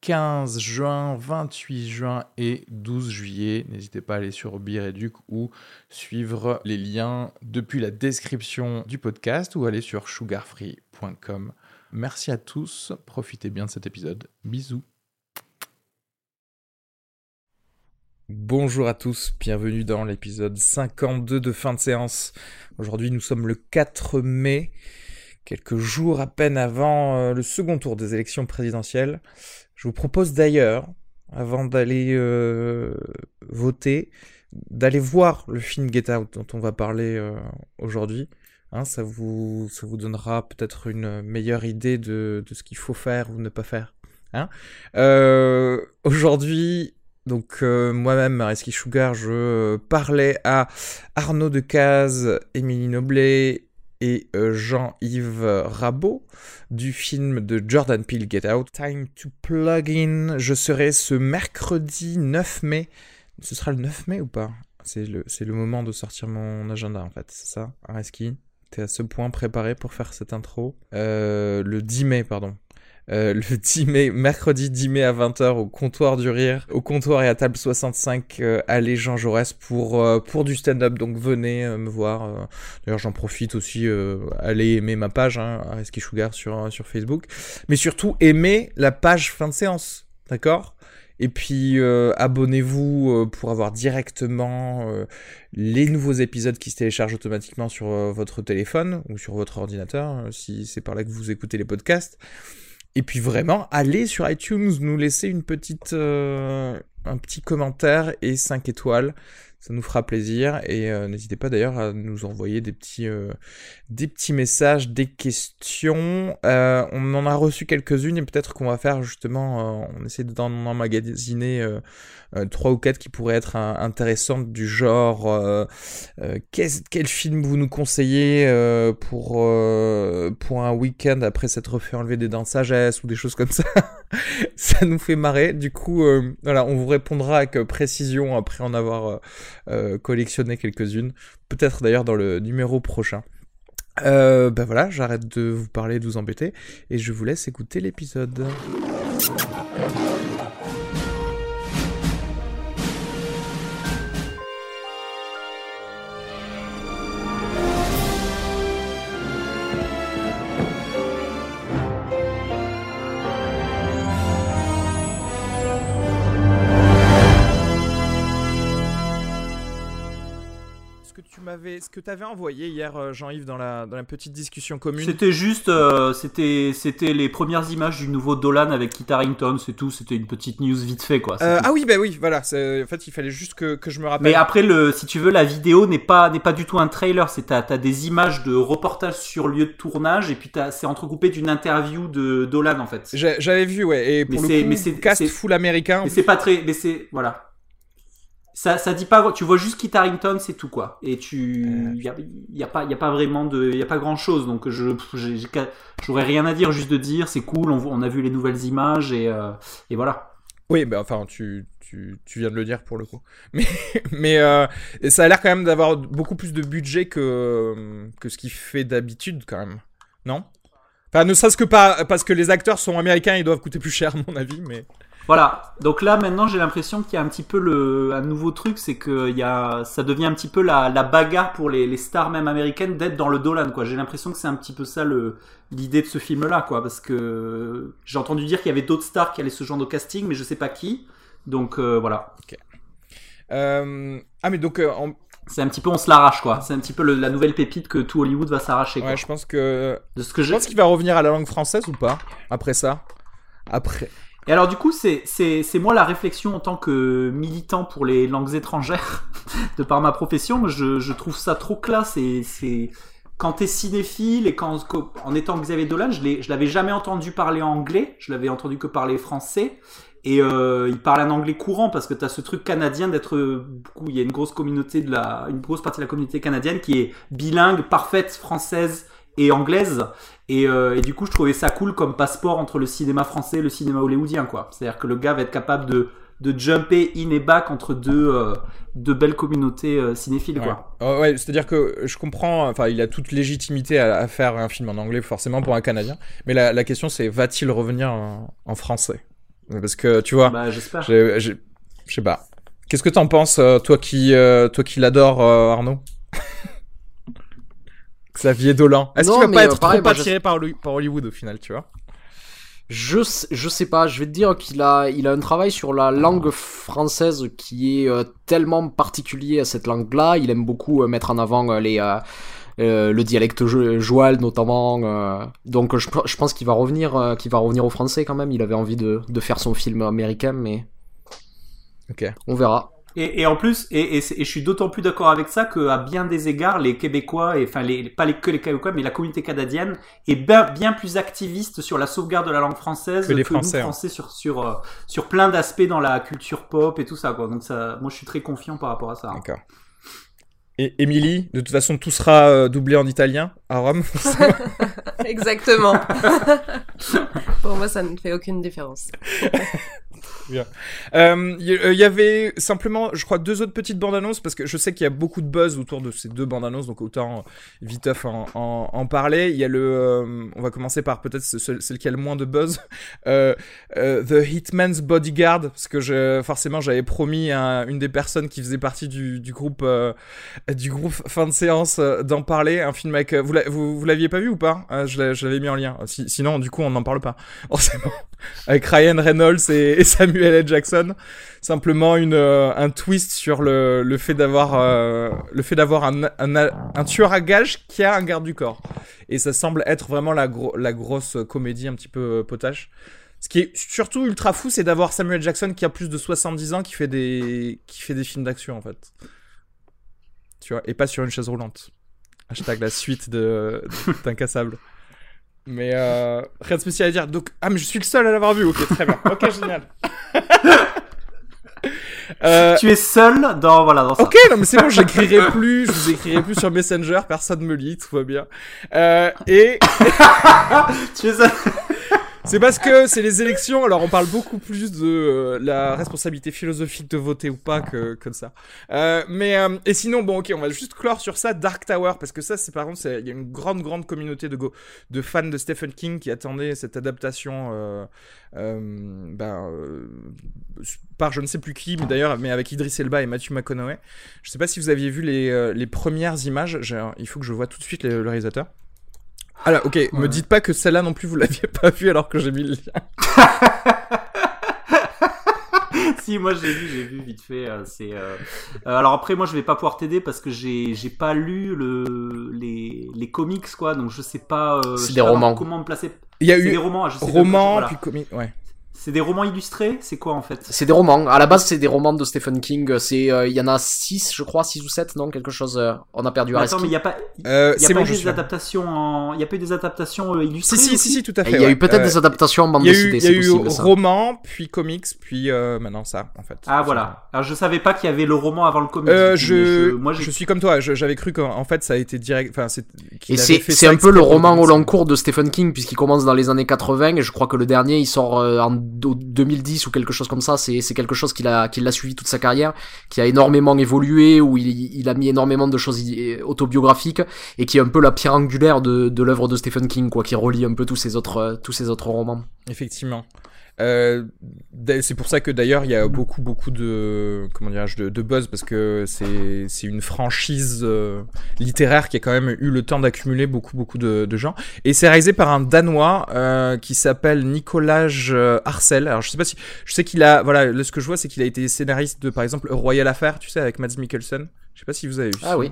15 juin, 28 juin et 12 juillet. N'hésitez pas à aller sur Bireduc ou suivre les liens depuis la description du podcast ou aller sur sugarfree.com. Merci à tous, profitez bien de cet épisode. Bisous. Bonjour à tous, bienvenue dans l'épisode 52 de fin de séance. Aujourd'hui nous sommes le 4 mai, quelques jours à peine avant euh, le second tour des élections présidentielles. Je vous propose d'ailleurs, avant d'aller euh, voter, d'aller voir le film Get Out dont on va parler euh, aujourd'hui. Hein, ça, vous, ça vous donnera peut-être une meilleure idée de, de ce qu'il faut faire ou ne pas faire. Hein euh, aujourd'hui, donc moi-même, Mariski Sugar, je parlais à Arnaud Decaze, Émilie Noblet et euh, Jean-Yves Rabot du film de Jordan Peele Get Out. Time to plug in. Je serai ce mercredi 9 mai. Ce sera le 9 mai ou pas? C'est le, le moment de sortir mon agenda en fait, c'est ça? Areski T'es à ce point préparé pour faire cette intro? Euh, Le 10 mai, pardon. Euh, le 10 mai, mercredi 10 mai à 20h au comptoir du rire, au comptoir et à table 65 euh, allez Jean Jaurès pour euh, pour du stand-up. Donc venez euh, me voir. D'ailleurs, j'en profite aussi allez aimer ma page hein, Sugar sur sur Facebook, mais surtout aimez la page fin de séance. D'accord? Et puis abonnez-vous pour avoir directement les nouveaux épisodes qui se téléchargent automatiquement sur votre téléphone ou sur votre ordinateur, hein, si c'est par là que vous écoutez les podcasts. Et puis vraiment, allez sur iTunes, nous laisser euh, un petit commentaire et 5 étoiles. Ça nous fera plaisir. Et euh, n'hésitez pas d'ailleurs à nous envoyer des petits, euh, des petits messages, des questions. on en a reçu quelques-unes et peut-être qu'on va faire justement, on essaie d'en emmagasiner trois ou quatre qui pourraient être intéressantes du genre quel film vous nous conseillez pour, pour un week-end après s'être fait enlever des dents de sagesse ou des choses comme ça? ça nous fait marrer. Du coup, voilà, on vous répondra avec précision après en avoir collectionné quelques-unes. Peut-être d'ailleurs dans le numéro prochain. Euh, ben voilà, j'arrête de vous parler, de vous embêter, et je vous laisse écouter l'épisode. Ce que tu avais envoyé hier, euh, Jean-Yves, dans la, dans la petite discussion commune. C'était juste, euh, c'était, c'était les premières images du nouveau Dolan avec Kit Harington, c'est tout. C'était une petite news vite fait, quoi. Euh, ah oui, bah oui, voilà. En fait, il fallait juste que, que, je me rappelle. Mais après, le, si tu veux, la vidéo n'est pas, n'est pas du tout un trailer. C'est t'as, as des images de reportage sur lieu de tournage et puis c'est entrecoupé d'une interview de Dolan, en fait. J'avais vu, ouais. Et pour mais le coup, mais c'est cast full américain. Mais c'est pas très, mais c'est voilà ça, ça dit pas, tu vois juste Kit Harington, c'est tout quoi. Et tu, il y a, y a, pas, y a pas vraiment de, il y a pas grand chose. Donc je, j'aurais rien à dire, juste de dire, c'est cool, on, on, a vu les nouvelles images et, euh, et voilà. Oui, ben enfin, tu, tu, tu, viens de le dire pour le coup. Mais, mais euh, ça a l'air quand même d'avoir beaucoup plus de budget que, que ce qu'il fait d'habitude quand même. Non? Enfin, ne serait-ce que pas parce que les acteurs sont américains, ils doivent coûter plus cher à mon avis, mais. Voilà. Donc là, maintenant, j'ai l'impression qu'il y a un petit peu le, un nouveau truc, c'est que il y a, ça devient un petit peu la, la bagarre pour les, les stars même américaines d'être dans le Dolan, quoi. J'ai l'impression que c'est un petit peu ça le, l'idée de ce film-là, quoi. Parce que j'ai entendu dire qu'il y avait d'autres stars qui allaient ce genre de casting, mais je sais pas qui. Donc euh, voilà. Euh... Ah, mais donc, euh, c'est un petit peu on se l'arrache quoi. C'est un petit peu la nouvelle pépite que tout Hollywood va s'arracher. Ouais, je pense que. De ce que je pense qu'il va revenir à la langue française ou pas après ça? Après. Et alors du coup, c'est moi la réflexion en tant que militant pour les langues étrangères, de par ma profession, je, je trouve ça trop classe et c'est quand t'es cinéphile et quand en étant Xavier Dolan, je l'avais jamais entendu parler anglais, je l'avais entendu que parler français. Et euh, il parle un anglais courant parce que tu as ce truc canadien d'être beaucoup il y a une grosse communauté de la une grosse partie de la communauté canadienne qui est bilingue parfaite française et anglaise et, euh, et, du coup je trouvais ça cool comme passeport entre le cinéma français et le cinéma hollywoodien quoi c'est à dire que le gars va être capable de de jumper in et back entre deux, euh, deux belles communautés euh, cinéphiles. Quoi. Oh, ouais, c'est-à-dire que je comprends, enfin, il a toute légitimité à, faire un film en anglais, forcément, pour un Canadien. Mais la, la question, c'est va-t-il revenir en, français? Parce que, tu vois, bah, j'espère. Je sais pas. Qu'est-ce que t'en penses, euh, toi qui, toi qui l'adores, Arnaud? Xavier Dolan. Est-ce qu'il va pas être trop attiré par, par Hollywood au final, tu vois je, je sais pas, je vais te dire qu'il a, il a un travail sur la langue française qui est euh, tellement particulier à cette langue-là. Il aime beaucoup euh, mettre en avant euh, les, le dialecte joual notamment. donc je, je pense qu'il va revenir, qu'il va revenir au français quand même. Il avait envie de, de faire son film américain, mais ok, on verra. Et, et, en plus, et, et, je suis d'autant plus d'accord avec ça qu'à bien des égards, les Québécois, et enfin les, pas les, que les Québécois, mais la communauté canadienne est bien, bien plus activiste sur la sauvegarde de la langue française que les Français, nous, Français sur sur euh, sur plein d'aspects dans la culture pop et tout ça. Quoi. Donc ça, moi, je suis très confiant par rapport à ça. D'accord. Et Émilie, de toute façon, tout sera euh, doublé en italien à Rome. Exactement. Pour moi, ça ne fait aucune différence. Bien. Euh, il euh, y, avait simplement, je crois, deux autres petites bandes annonces parce que je sais qu'il y a beaucoup de buzz autour de ces deux bandes annonces, donc autant viteuf en, en, parler. Il y a le, euh, on va commencer par peut-être celle qui a le moins de buzz, euh, The Hitman's Bodyguard, parce que forcément j'avais promis à une des personnes qui faisait partie du, du groupe, du groupe fin de séance d'en parler, un film avec, vous, l'aviez pas vu ou pas? Je l'avais mis en lien. sinon, du coup, on n'en parle pas. Forcément. Avec Ryan Reynolds et, Samuel L. Jackson. Simplement une, euh, un twist sur le, le fait d'avoir euh, le fait d'avoir un, un, tueur à gages qui a un garde du corps. Et ça semble être vraiment la grosse comédie un petit peu euh, potache. Ce qui est surtout ultra fou, c'est d'avoir Samuel Jackson qui a plus de 70 ans qui fait des, qui fait des films d'action en fait. Tu vois, et pas sur une chaise roulante. Hashtag la suite de d'Incassable. Mais euh, rien de spécial à dire. Donc, ah, mais je suis le seul à l'avoir vu. Ok, très bien. Ok, génial. Euh... Tu es seul dans voilà dans ça. Ok, non mais c'est bon, j'écrirai plus, je vous écrirai plus sur Messenger, personne me lit, tout va bien. Euh, et tu es seul. C'est parce que c'est les élections, alors on parle beaucoup plus de euh, la responsabilité philosophique de voter ou pas que, que ça. Euh, mais euh, et sinon, bon, ok, on va juste clore sur ça, Dark Tower, parce que ça, c'est par contre, il y a une grande, grande communauté de, go, de fans de Stephen King qui attendaient cette adaptation, euh, euh, ben, par je ne sais plus qui, mais d'ailleurs, mais avec Idris Elba et Matthew McConaughey. Je sais pas si vous aviez vu les, les premières images. Il faut que je vois tout de suite le réalisateur. Alors, ok, me dites pas que celle-là non plus vous l'aviez pas vue alors que j'ai mis le lien. si, moi j'ai vu, j'ai vu vite fait. Euh, c'est. Euh, euh... alors après, moi je vais pas pouvoir t'aider parce que j'ai j'ai pas lu le les les comics quoi, donc je sais pas. Euh, c'est des romans. Comment me placer. Il y a eu des romans, je sais romans puis comics, ouais. C'est des romans illustrés? C'est quoi en fait? C'est des romans. À la base, c'est des romans de Stephen King. C'est, euh, il y en a 6 je crois, 6 ou 7 non Quelque chose. Euh, on a perdu à Attends, mais il n'y a pas, euh, y a pas eu des adaptations en... Il y a pas eu des adaptations illustrées Si, si, si, si, tout à fait. Il y a eu peut-être des adaptations en bande dessinée. Il y a eu, romans, puis comics, puis maintenant ça, en fait. Ah voilà. Alors je savais pas qu'il y avait le roman avant le comics. je... Moi, je suis comme toi. J'avais cru qu'en fait ça a été direct. Enfin, c'est. Et c'est un peu le roman au long cours de Stephen King puisqu'il commence dans les années 80 et je crois que le dernier il sort en 2010 ou quelque chose comme ça. C'est quelque chose qu'il a, qu'il a suivi toute sa carrière, qui a énormément évolué, où il, il, a mis énormément de choses autobiographiques et qui est un peu la pierre angulaire de, de l'œuvre de Stephen King, quoi, qui relie un peu tous ses autres, tous ses autres romans. Effectivement. Euh, c'est pour ça que d'ailleurs il y a beaucoup beaucoup de comment dirais-je de, de, buzz parce que c'est c'est une franchise euh, littéraire qui a quand même eu le temps d'accumuler beaucoup beaucoup de, de, gens et c'est réalisé par un danois euh, qui s'appelle Nicolas Arcel. Alors je sais pas si je sais qu'il a voilà ce que je vois c'est qu'il a été scénariste de par exemple Royal Affair tu sais avec Mads Mikkelsen. Je sais pas si vous avez vu. Ah oui.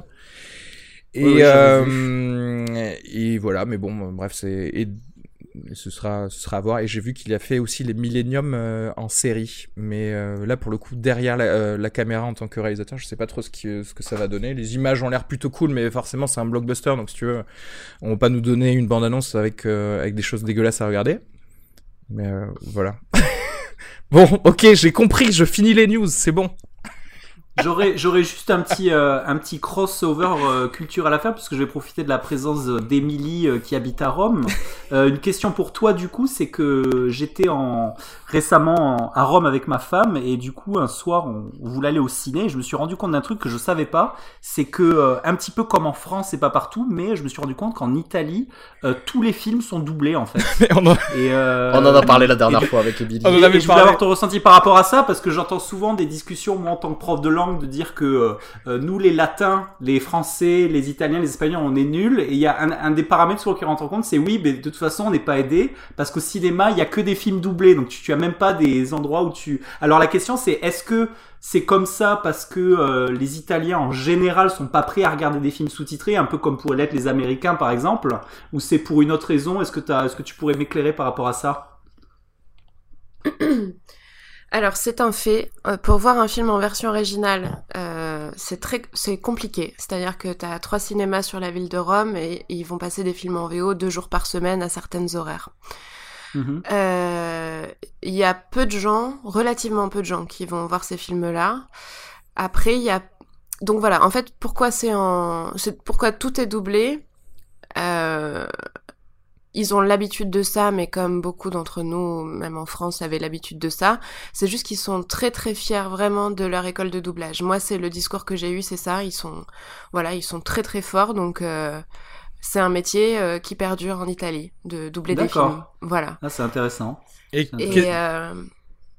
Et, euh, et voilà, mais bon, bref, c'est ce sera, ce sera à voir. Et j'ai vu qu'il a fait aussi les Millennium euh, en série. Mais euh, là, pour le coup, derrière la, euh, la, caméra en tant que réalisateur, je sais pas trop ce, ce que ça va donner. Les images ont l'air plutôt cool, mais forcément, c'est un blockbuster. Donc, si tu veux, on va pas nous donner une bande-annonce avec, avec des choses dégueulasses à regarder. Mais voilà. Bon, ok, j'ai compris, je finis les news, c'est bon. J'aurais, j'aurais juste un petit, euh, un petit crossover euh, culturel à faire, puisque je vais profiter de la présence d'Émilie euh, qui habite à Rome. Euh, une question pour toi, du coup, c'est que j'étais en, récemment en- à Rome avec ma femme, et du coup, un soir, on, on voulait aller au ciné, et je me suis rendu compte d'un truc que je savais pas, c'est que, euh, un petit peu comme en France et pas partout, mais je me suis rendu compte qu'en Italie, euh, tous les films sont doublés, en fait. Mais on en- Et, euh, On en a parlé la dernière et- fois avec Emily. On en et- avait et je voulais avoir ton ressenti par rapport à ça parce que j'entends souvent des discussions moi en tant que prof de langue de dire que euh, euh, nous les latins, les français, les italiens, les espagnols on est nuls. Et il y a un, des paramètres sur lequel on rentre compte c'est oui mais de toute façon on n'est pas aidé parce qu'au cinéma il y a que des films doublés. Donc tu, tu as même pas des endroits où tu alors la question c'est est-ce que c'est comme ça parce que euh, les Italiens en général sont pas prêts à regarder des films sous-titrés, un peu comme pourraient l'être les Américains par exemple, ou c'est pour une autre raison? T'as- est-ce que tu pourrais m'éclairer par rapport à ça? Alors c'est un fait. Euh, pour voir un film en version originale, euh, c'est très, c'est compliqué. C'est-à-dire que tu as trois cinémas sur la ville de Rome et, ils vont passer des films en VO deux jours par semaine à certaines horaires. Mhm. Euh, Il y a peu de gens, relativement peu de gens, qui vont voir ces films-là. Après, il y a donc voilà. En fait, pourquoi c'est en, c'est pourquoi tout est doublé? Euh, ils ont l'habitude de ça, mais comme beaucoup d'entre nous, même en France, avaient l'habitude de ça. C'est juste qu'ils sont très très fiers vraiment de leur école de doublage. Moi, c'est le discours que j'ai eu, c'est ça. Ils sont, voilà, ils sont très très forts. Donc, euh, c'est un métier euh, qui perdure en Italie, de doubler des D'accord. films. Voilà. Ah, c'est intéressant. Et, Et, que- Et euh,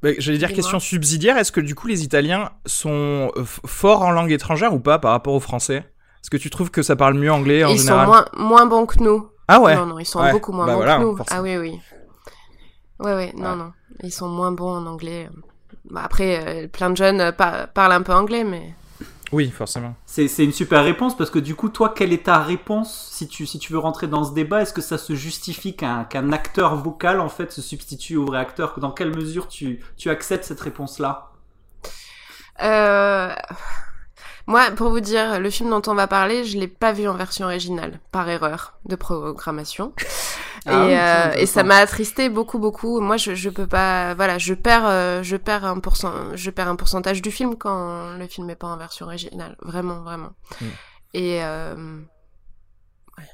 bah, j'allais dire question subsidiaire, est-ce que du coup les Italiens sont forts en langue étrangère ou pas par rapport aux Français? Est-ce que tu trouves que ça parle mieux anglais en ils général? sont moins moins bons que nous. Ah ouais. Non, non, ils sont Ouais. beaucoup moins Bah bons voilà, que nous. forcément. Ah oui, oui. Ouais, ouais, non, Ouais. non. Ils sont moins bons en anglais. Bah, après, euh, plein de jeunes euh, par- parlent un peu anglais, mais... Oui, forcément. C'est, c'est une super réponse parce que du coup, toi, quelle est ta réponse si tu, si tu veux rentrer dans ce débat? Est-ce que ça se justifie qu'un, qu'un acteur vocal en fait se substitue au vrai acteur? Dans quelle mesure tu, tu acceptes cette réponse-là? Euh... Moi, pour vous dire, le film dont on va parler, je l'ai pas vu en version originale, par erreur de programmation. Ah et, euh, et ça m'a attristé beaucoup, beaucoup. Moi, je, je peux pas, voilà, je perds, euh, je perds un pourcent, je perds un pourcentage du film quand le film est pas en version originale. Vraiment, vraiment. Mm. Et, euh... ouais.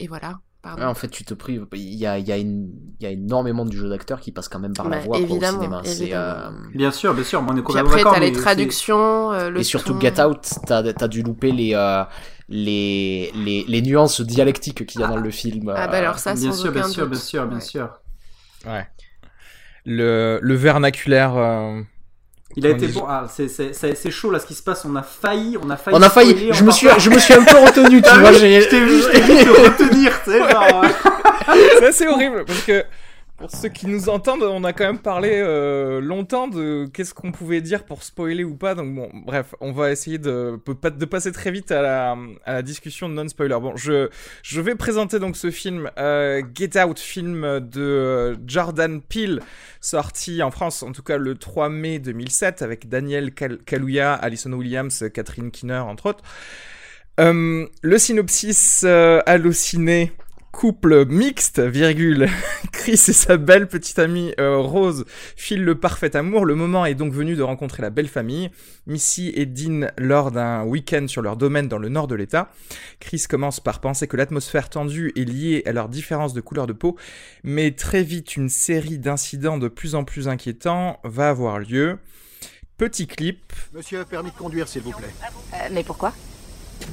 et voilà. Pardon. En fait, tu te prives. Il y a, il y, a une- il y a énormément du jeu d'acteur qui passe quand même par la Bah, voix quoi, au cinéma. Euh, Bien sûr, bien sûr, moi, on est Puis après, t'as les traductions, euh, le Et surtout ton. Get Out, t'as, t'as dû louper les, euh, les, les, les nuances dialectiques qu'il y a dans le film. Ah euh, bah alors ça, Bien sûr, bien sûr, bien sûr, bien Ouais. sûr. Ouais. Le, le vernaculaire. Il a été bon. Ah, c'est, c'est, c'est, c'est chaud là ce qui se passe. On a failli, on a failli. On a failli, spoiler je me suis, je me suis un peu retenu, tu T'as vois, Je t'ai vu, je t'ai vu te retenir, tu sais, genre. euh, C'est assez horrible parce que pour ceux qui nous entendent, on a quand même parlé euh, longtemps de qu'est-ce qu'on pouvait dire pour spoiler ou pas. Donc bon, bref, on va essayer de, de passer très vite à la, à la discussion non-spoiler. Bon, je, je vais présenter donc ce film euh, Get Out, film de euh, Jordan Peele, sorti en France en tout cas le 3 mai 2007 avec Daniel Kal- Kaluuya, Alison Williams, Catherine Keener entre autres. Le synopsis halluciné couple mixte, virgule, Chris et sa belle petite amie euh, Rose filent le parfait amour. Le moment est donc venu de rencontrer la belle famille, Missy et Dean, lors d'un week-end sur leur domaine dans le nord de l'État. Chris commence par penser que l'atmosphère tendue est liée à leur différence de couleur de peau, mais très vite une série d'incidents de plus en plus inquiétants va avoir lieu. Petit clip, Monsieur, permis de conduire, s'il vous plaît. Euh, mais pourquoi?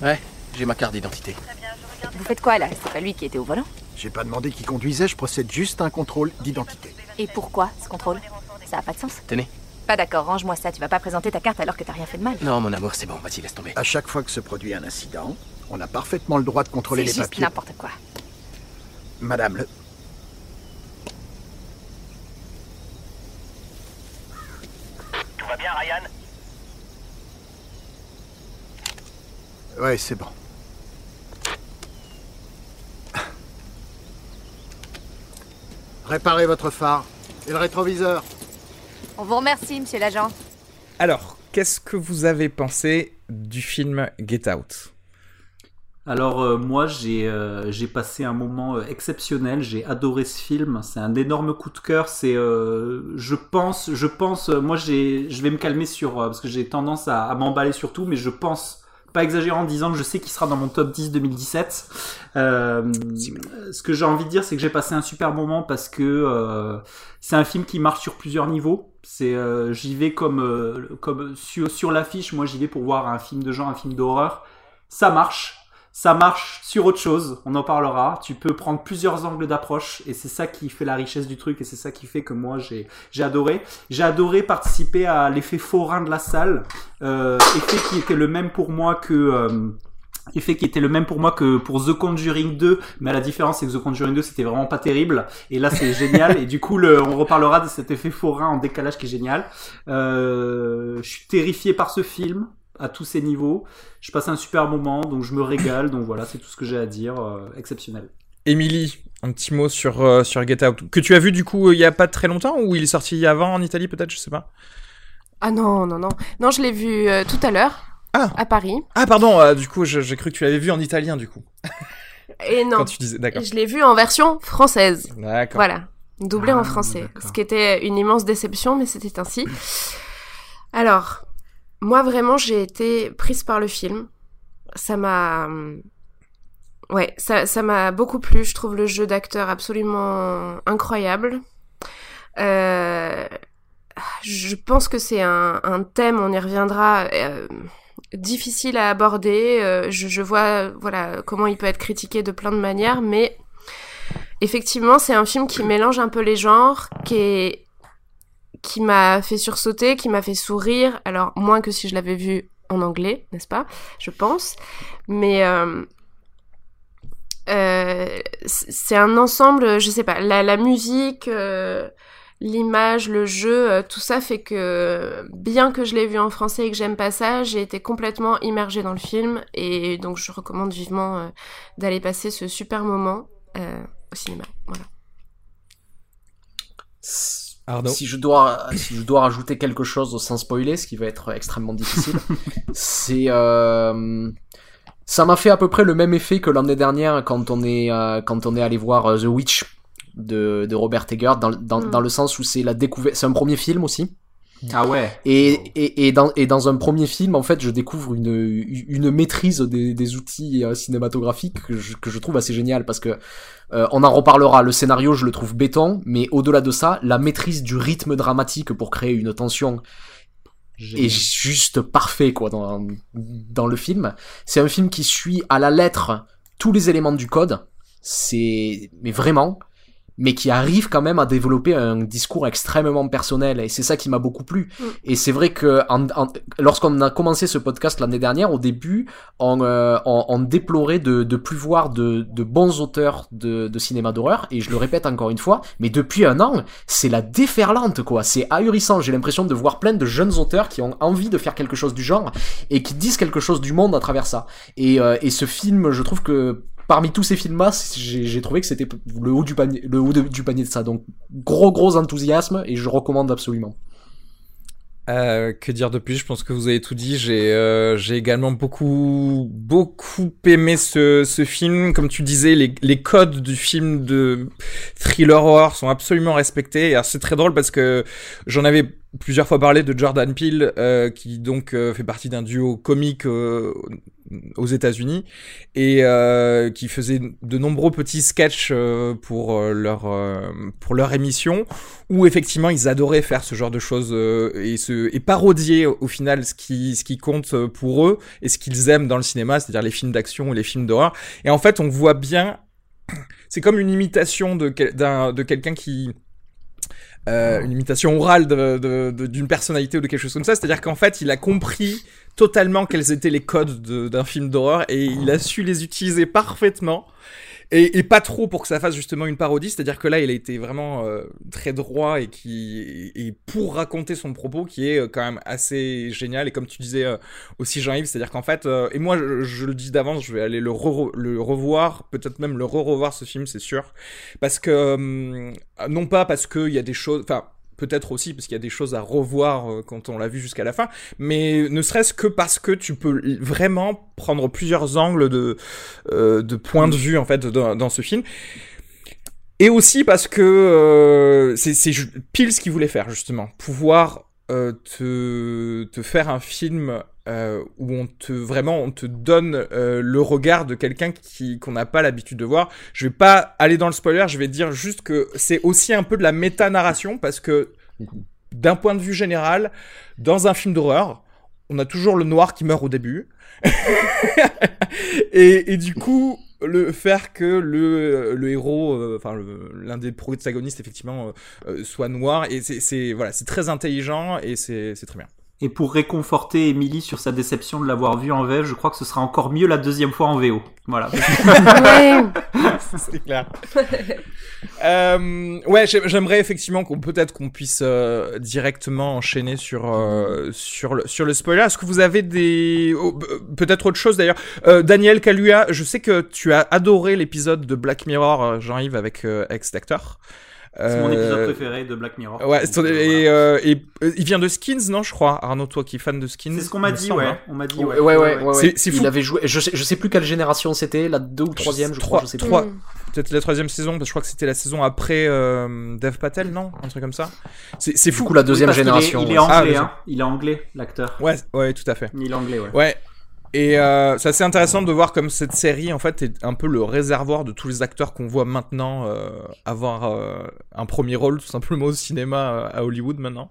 Ouais, j'ai ma carte d'identité. Vous faites quoi là? C'est pas lui qui était au volant? J'ai pas demandé qui conduisait, je procède juste à un contrôle d'identité. Et pourquoi ce contrôle? Ça a pas de sens. Tenez. Pas d'accord, range-moi ça. Tu vas pas présenter ta carte alors que t'as rien fait de mal. Non, mon amour, c'est bon, vas-y, laisse tomber. À chaque fois que se produit un incident, on a parfaitement le droit de contrôler les juste papiers. n'importe quoi. Madame, le... Tout va bien, Ryan? Ouais, c'est bon. Réparez votre phare et le rétroviseur. On vous remercie, monsieur l'agent. alors, qu'est-ce que vous avez pensé du film Get Out? Alors euh, moi j'ai euh, j'ai passé un moment euh, exceptionnel, j'ai adoré ce film, c'est un énorme coup de cœur, c'est je pense je pense moi j'ai je vais me calmer sur parce que j'ai tendance à, à m'emballer sur tout mais je pense pas exagérer en disant que je sais qu'il sera dans mon top 10 2017. Euh, ce que j'ai envie de dire, c'est que j'ai passé un super moment parce que euh, c'est un film qui marche sur plusieurs niveaux. C'est, euh, j'y vais comme comme sur, sur l'affiche. Moi, j'y vais pour voir un film de genre, un film d'horreur. Ça marche ça marche sur autre chose, on en parlera. Tu peux prendre plusieurs angles d'approche et c'est ça qui fait la richesse du truc et c'est ça qui fait que moi j'ai j'ai adoré. J'ai adoré participer à l'effet forain de la salle, euh, effet qui était le même pour moi que euh, effet qui était le même pour moi que pour The Conjuring 2, mais la différence c'est que The Conjuring 2 c'était vraiment pas terrible, et là c'est génial, et du coup on reparlera de cet effet forain en décalage qui est génial. Euh, je suis terrifié par ce film, à tous ces niveaux. Je passe un super moment, donc je me régale. Donc voilà, c'est tout ce que j'ai à dire. Euh, exceptionnel. Émilie, un petit mot sur, euh, sur Get Out. Que tu as vu du coup il y a pas très longtemps ou il est sorti avant en Italie peut-être, je sais pas? Ah non, non, non. Non, je l'ai vu euh, tout à l'heure. Ah. À Paris. Ah pardon, du coup j'ai cru que tu l'avais vu en italien du coup. Et non. Quand tu disais, d'accord. Je l'ai vu en version française. D'accord. Voilà. Doublé Ah, en français. d'accord. Ce qui était une immense déception, mais c'était ainsi. Alors, moi vraiment, j'ai été prise par le film. Ça m'a. Ouais, ça m'a beaucoup plu. Je trouve le jeu d'acteur absolument incroyable. Euh, Je pense que c'est un, un thème, on y reviendra, euh, difficile à aborder. Euh, je, je vois voilà comment il peut être critiqué de plein de manières, mais effectivement, c'est un film qui mélange un peu les genres, qui est qui m'a fait sursauter, qui m'a fait sourire. Alors moins que si je l'avais vu en anglais, n'est-ce pas? Je pense. Mais euh, euh, c'est un ensemble, je sais pas, la, musique, euh, l'image, le jeu, tout ça fait que bien que je l'ai vu en français et que j'aime pas ça, j'ai été complètement immergée dans le film et donc je recommande vivement d'aller passer ce super moment au cinéma. Voilà. Arnaud. Si je dois, si je dois rajouter quelque chose sans spoiler, ce qui va être extrêmement difficile, c'est, euh, ça m'a fait à peu près le même effet que l'année dernière quand on est, euh, quand on est allé voir euh, The Witch de, de Robert Eggers, dans, dans, Mm. dans le sens où c'est la découverte, c'est un premier film aussi. Ah ouais. Et, et, et, dans, et dans un premier film, en fait, je découvre une, une maîtrise des, des outils euh, cinématographiques que je, que je trouve assez génial parce que euh, on en reparlera. Le scénario, je le trouve béton, mais au-delà de ça, la maîtrise du rythme dramatique pour créer une tension est juste parfait quoi dans, dans le film. C'est un film qui suit à la lettre tous les éléments du code. C'est mais vraiment mais qui arrive quand même à développer un discours extrêmement personnel et c'est ça qui m'a beaucoup plu. Mm. et c'est vrai que en, en- lorsqu'on a commencé ce podcast l'année dernière au début on, euh, on, on déplorait de, de plus voir de, de bons auteurs de, de cinéma d'horreur et je le répète encore une fois mais depuis un an c'est la déferlante quoi. C'est ahurissant. J'ai l'impression de voir plein de jeunes auteurs qui ont envie de faire quelque chose du genre et qui disent quelque chose du monde à travers ça. Et, euh, et ce film je trouve que parmi tous ces films-là, j'ai trouvé que c'était le haut du panier, le haut de- du panier de ça. Donc gros gros enthousiasme et je recommande absolument. Euh, que dire de plus? Je pense que vous avez tout dit. J'ai euh, également beaucoup beaucoup aimé ce, ce film. Comme tu disais, les, les codes du film de thriller horror sont absolument respectés. Et c'est très drôle parce que j'en avais plusieurs fois parlé de Jordan Peele, euh, qui donc euh, fait partie d'un duo comique euh, aux États-Unis et euh, qui faisait de nombreux petits sketchs euh, pour euh, leur pour leur émission où effectivement ils adoraient faire ce genre de choses et se et parodier au final ce qui ce qui compte pour eux et ce qu'ils aiment dans le cinéma, c'est-à-dire les films d'action ou les films d'horreur. Et en fait, on voit bien c'est comme une imitation de quel- de quelqu'un qui euh, une imitation orale d'une personnalité ou de quelque chose comme ça. C'est-à-dire qu'en fait, il a compris totalement quels étaient les codes de- d'un film d'horreur et il a su les utiliser parfaitement. Et, et pas trop pour que ça fasse justement une parodie, c'est-à-dire que là, il a été vraiment euh, très droit et qui et pour raconter son propos qui est euh, quand même assez génial. Et comme tu disais euh, aussi Jean-Yves, c'est-à-dire qu'en fait, euh, et moi je, le dis d'avance, je vais aller le, re- le revoir, peut-être même le re-revoir ce film, c'est sûr, parce que euh, non pas parce qu'il y a des choses, enfin peut-être aussi parce qu'il y a des choses à revoir euh, quand on l'a vu jusqu'à la fin, mais ne serait-ce que parce que tu peux vraiment prendre plusieurs angles de, euh, de points de vue en fait dans, dans ce film. Et aussi parce que euh, c'est pile ce qu'il voulait faire justement, pouvoir euh, te, faire un film euh, où on te vraiment on te donne euh, le regard de quelqu'un qui qu'on n'a pas l'habitude de voir. Je vais pas aller dans le spoiler, je vais dire juste que c'est aussi un peu de la méta narration parce que d'un point de vue général, dans un film d'horreur, on a toujours le noir qui meurt au début. et du coup, le faire que le, le héros, euh, enfin l'un des protagonistes effectivement, euh, euh, soit noir, et c'est- voilà, c'est très intelligent et c'est très bien. Et pour réconforter Emily sur sa déception de l'avoir vu en VF, je crois que ce sera encore mieux la deuxième fois en VO. Voilà. Ouais. c'est clair. Euh, ouais, j'ai- j'aimerais effectivement qu'on peut-être qu'on puisse euh, directement enchaîner sur euh, sur le sur le spoiler. Est-ce que vous avez des oh, peut-être autre chose d'ailleurs? Euh, Daniel Kaluuya, je sais que tu as adoré l'épisode de Black Mirror, euh, Jean-Yves avec euh, ex acteur. C'est mon épisode préféré de Black Mirror. Ouais, Donc, euh, et, voilà. euh, et euh, il vient de Skins, non, je crois. Arnaud, toi qui es fan de Skins. C'est ce qu'on m'a il dit, semble, ouais. hein. On m'a dit, Ouais, ouais. ouais, ouais. ouais, C'est- c'est Il fou. avait joué. Je sais, je sais plus quelle génération c'était, la deux ou troisième, je crois, Trois- je sais plus. trois-. Peut-être la troisième saison, parce que je crois que c'était la saison après euh, Dev Patel, non Un truc comme ça. C'est c'est Du fou. coup, la Oui, deuxième est- génération. Il est, ouais. Ah, anglais, bien hein. Il est anglais, l'acteur. Ouais, ouais, tout à fait. Il est anglais, ouais. Ouais. Et euh, c'est assez intéressant de voir comme cette série, en fait, est un peu le réservoir de tous les acteurs qu'on voit maintenant euh, avoir euh, un premier rôle, tout simplement, au cinéma euh, à Hollywood maintenant.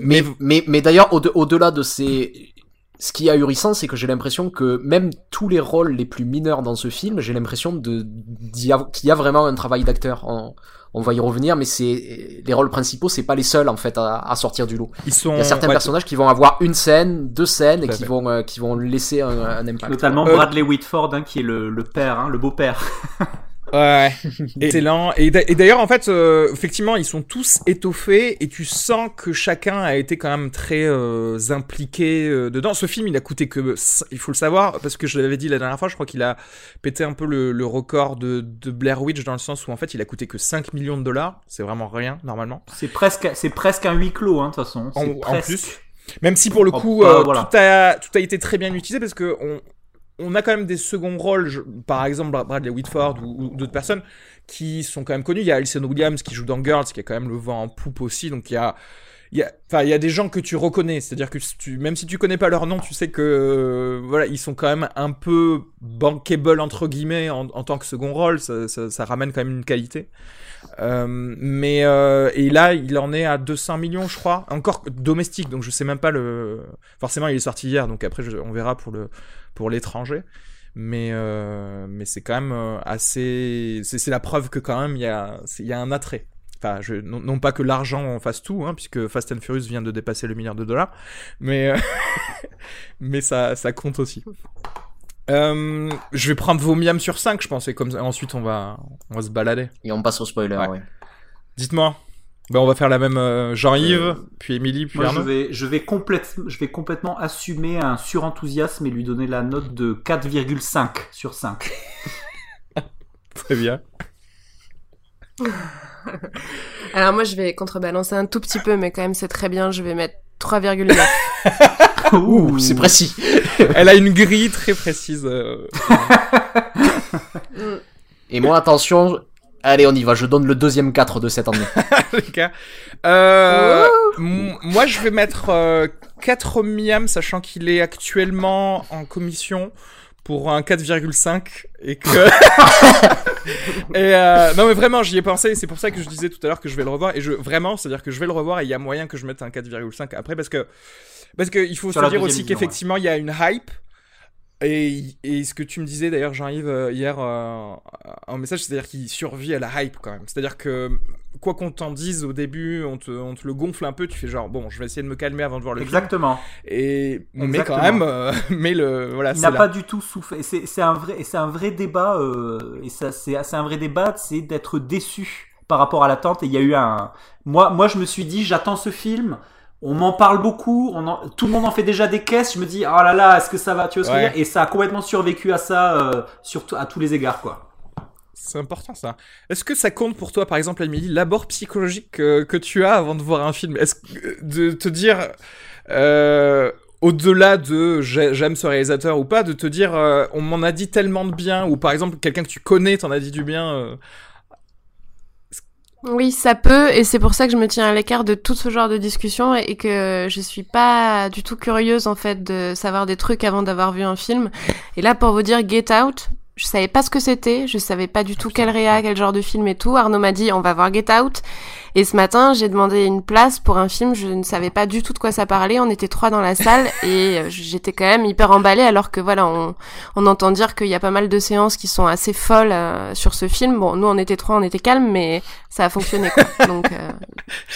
Mais, mais, mais d'ailleurs, au- au-delà de ces. Ce qui est ahurissant, c'est que j'ai l'impression que même tous les rôles les plus mineurs dans ce film, j'ai l'impression de qu'il y a vraiment un travail d'acteur. On, on va y revenir, mais c'est les rôles principaux, c'est pas les seuls en fait à, à sortir du lot. ils sont. Il y a certains ouais, personnages qui vont avoir une scène, deux scènes, et qui fait. vont euh, qui vont laisser un, un impact. Notamment Euh, Bradley Whitford, hein, qui est le, le père, hein, le beau-père. Ouais, excellent. Et d'a- et d'ailleurs, en fait, euh, effectivement, ils sont tous étoffés et tu sens que chacun a été quand même très euh, impliqué euh, dedans. Ce film, il a coûté que, il faut le savoir, parce que je l'avais dit la dernière fois, je crois qu'il a pété un peu le, le record de, de Blair Witch dans le sens où en fait, il a coûté que 5 millions de dollars. C'est vraiment rien normalement. C'est presque, c'est presque un huis clos, hein, de toute façon. En, plus, même si pour le Oh, coup, bah, euh, voilà. tout, a, tout a été très bien utilisé parce que on, on a quand même des seconds rôles, par exemple Bra- Bradley Whitford ou, d'autres personnes qui sont quand même connus. Il y a Alison Williams qui joue dans Girls, qui a quand même le vent en poupe aussi. Donc il y a, il y a, des gens que tu reconnais. C'est-à-dire que même si tu connais pas leur nom, tu sais que euh, voilà ils sont quand même un peu bankable entre guillemets en, tant que second rôle. Ça, ramène quand même une qualité. Euh, mais euh, et là, il en est à 200 millions, je crois, encore domestique. Donc je sais même pas le. Forcément, il est sorti hier, donc après on verra pour le pour l'étranger. Mais euh, mais c'est quand même euh, assez. C'est la preuve que quand même il y a y a un attrait. Enfin, je, non, non pas que l'argent fasse tout, hein, puisque Fast and Furious vient de dépasser le milliard de dollars, mais euh, mais ça ça compte aussi. Euh, je vais prendre vos miams sur 5, je pense, et comme ça, ensuite on va on va se balader. Et on passe au spoiler. Ouais. ouais. Dites-moi. Ben, on va faire la même euh, Jean-Yves, puis Émilie, puis Moi, je Arnaud. vais, je vais complète, je vais complètement assumer un surenthousiasme et lui donner la note de 4,5 sur 5. Très bien. Alors moi je vais contrebalancer un tout petit peu, mais quand même c'est très bien, je vais mettre 3,9. Ouh, c'est précis. Elle a une grille très précise. euh. Mm. Et moi, attention. Allez, on y va. Je donne le deuxième 4 de cette année. Euh, m- moi, je vais mettre euh, 4 miams, sachant qu'il est actuellement en commission pour un 4,5 et que et euh, non mais vraiment j'y ai pensé. C'est pour ça que je disais tout à l'heure que je vais le revoir. Et je vraiment c'est à dire que je vais le revoir et il y a moyen que je mette un 4,5 après parce que parce que il faut Sur se dire aussi qu'effectivement il y a une hype et, et ce que tu me disais d'ailleurs Jean-Yves euh, hier euh, en message c'est à dire qu'il survit à la hype quand même c'est à dire que quoi qu'on t'en dise au début on te, on te le gonfle un peu tu fais genre bon je vais essayer de me calmer avant de voir le film Exactement. et mais Exactement. quand même euh, mais le voilà Il n'a pas du tout souffert. Et C'est c'est un vrai, et c'est un vrai débat. euh, et ça, c'est c'est un vrai débat, c'est d'être déçu par rapport à l'attente. Et il y a eu un. Moi, moi, je me suis dit, j'attends ce film. On m'en parle beaucoup. On en- Tout le monde en fait déjà des caisses. Je me dis, oh là là, est-ce que ça va Tu vois ce que je veux Ouais. dire? Et ça a complètement survécu à ça, euh, sur t- à tous les égards, quoi. C'est important ça. Est-ce que ça compte pour toi, par exemple, Amélie, l'abord psychologique que, que tu as avant de voir un film? Est-ce que de te dire, euh, au-delà de j'ai- j'aime ce réalisateur ou pas, de te dire euh, on m'en a dit tellement de bien, ou par exemple quelqu'un que tu connais t'en a dit du bien. Oui, ça peut, et c'est pour ça que je me tiens à l'écart de tout ce genre de discussion et, et que je suis pas du tout curieuse en fait de savoir des trucs avant d'avoir vu un film. Et là, pour vous dire, Get Out, je savais pas ce que c'était, je savais pas du tout quel réa, quel genre de film et tout. Arnaud m'a dit on va voir Get Out, et ce matin j'ai demandé une place pour un film, je ne savais pas du tout de quoi ça parlait. On était trois dans la salle et euh, j'étais quand même hyper emballée alors que voilà, on, on entend dire qu'il y a pas mal de séances qui sont assez folles euh, sur ce film. Bon, nous on était trois, on était calmes, mais ça a fonctionné quoi. Donc euh,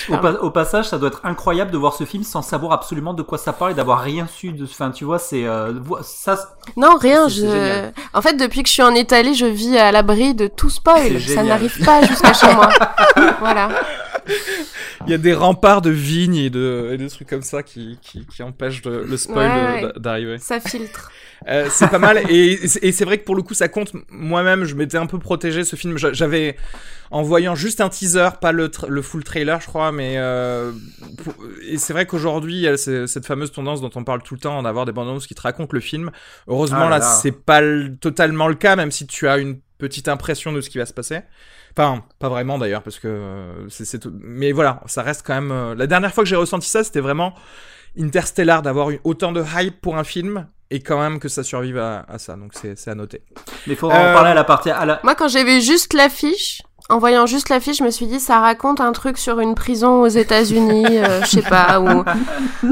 Au, pa- au passage, ça doit être incroyable de voir ce film sans savoir absolument de quoi ça parle et d'avoir rien su de. Enfin, tu vois, c'est euh, ça. non, rien. Je... En fait, depuis que je suis en Italie, je vis à l'abri de tout spoil. Ça n'arrive pas jusqu'à chez moi. voilà. Il y a des remparts de vignes et de, et trucs comme ça qui, qui, qui empêchent de- le spoil Ouais, euh, d'arriver. Ça filtre. Euh, c'est pas mal et, et c'est vrai que pour le coup ça compte. Moi-même, je m'étais un peu protégé ce film. J'a- J'avais en voyant juste un teaser, pas le, tra- le full trailer, je crois, mais euh, pour- et c'est vrai qu'aujourd'hui il y a ce- cette fameuse tendance dont on parle tout le temps d'avoir des bandes annonces qui te racontent le film. Heureusement Ah là là, c'est pas le- totalement le cas, même si tu as une petite impression de ce qui va se passer. Enfin, pas vraiment d'ailleurs, parce que euh, c'est tout. Mais voilà, ça reste quand même. euh, La dernière fois que j'ai ressenti ça, c'était vraiment Interstellar d'avoir eu autant de hype pour un film et quand même que ça survive à, à ça. Donc c'est c'est à noter. Mais il faut Euh, en parler à la partie. À la... Moi, quand j'ai vu juste l'affiche, en voyant juste l'affiche, je me suis dit, ça raconte un truc sur une prison aux États-Unis, euh, je sais pas, ou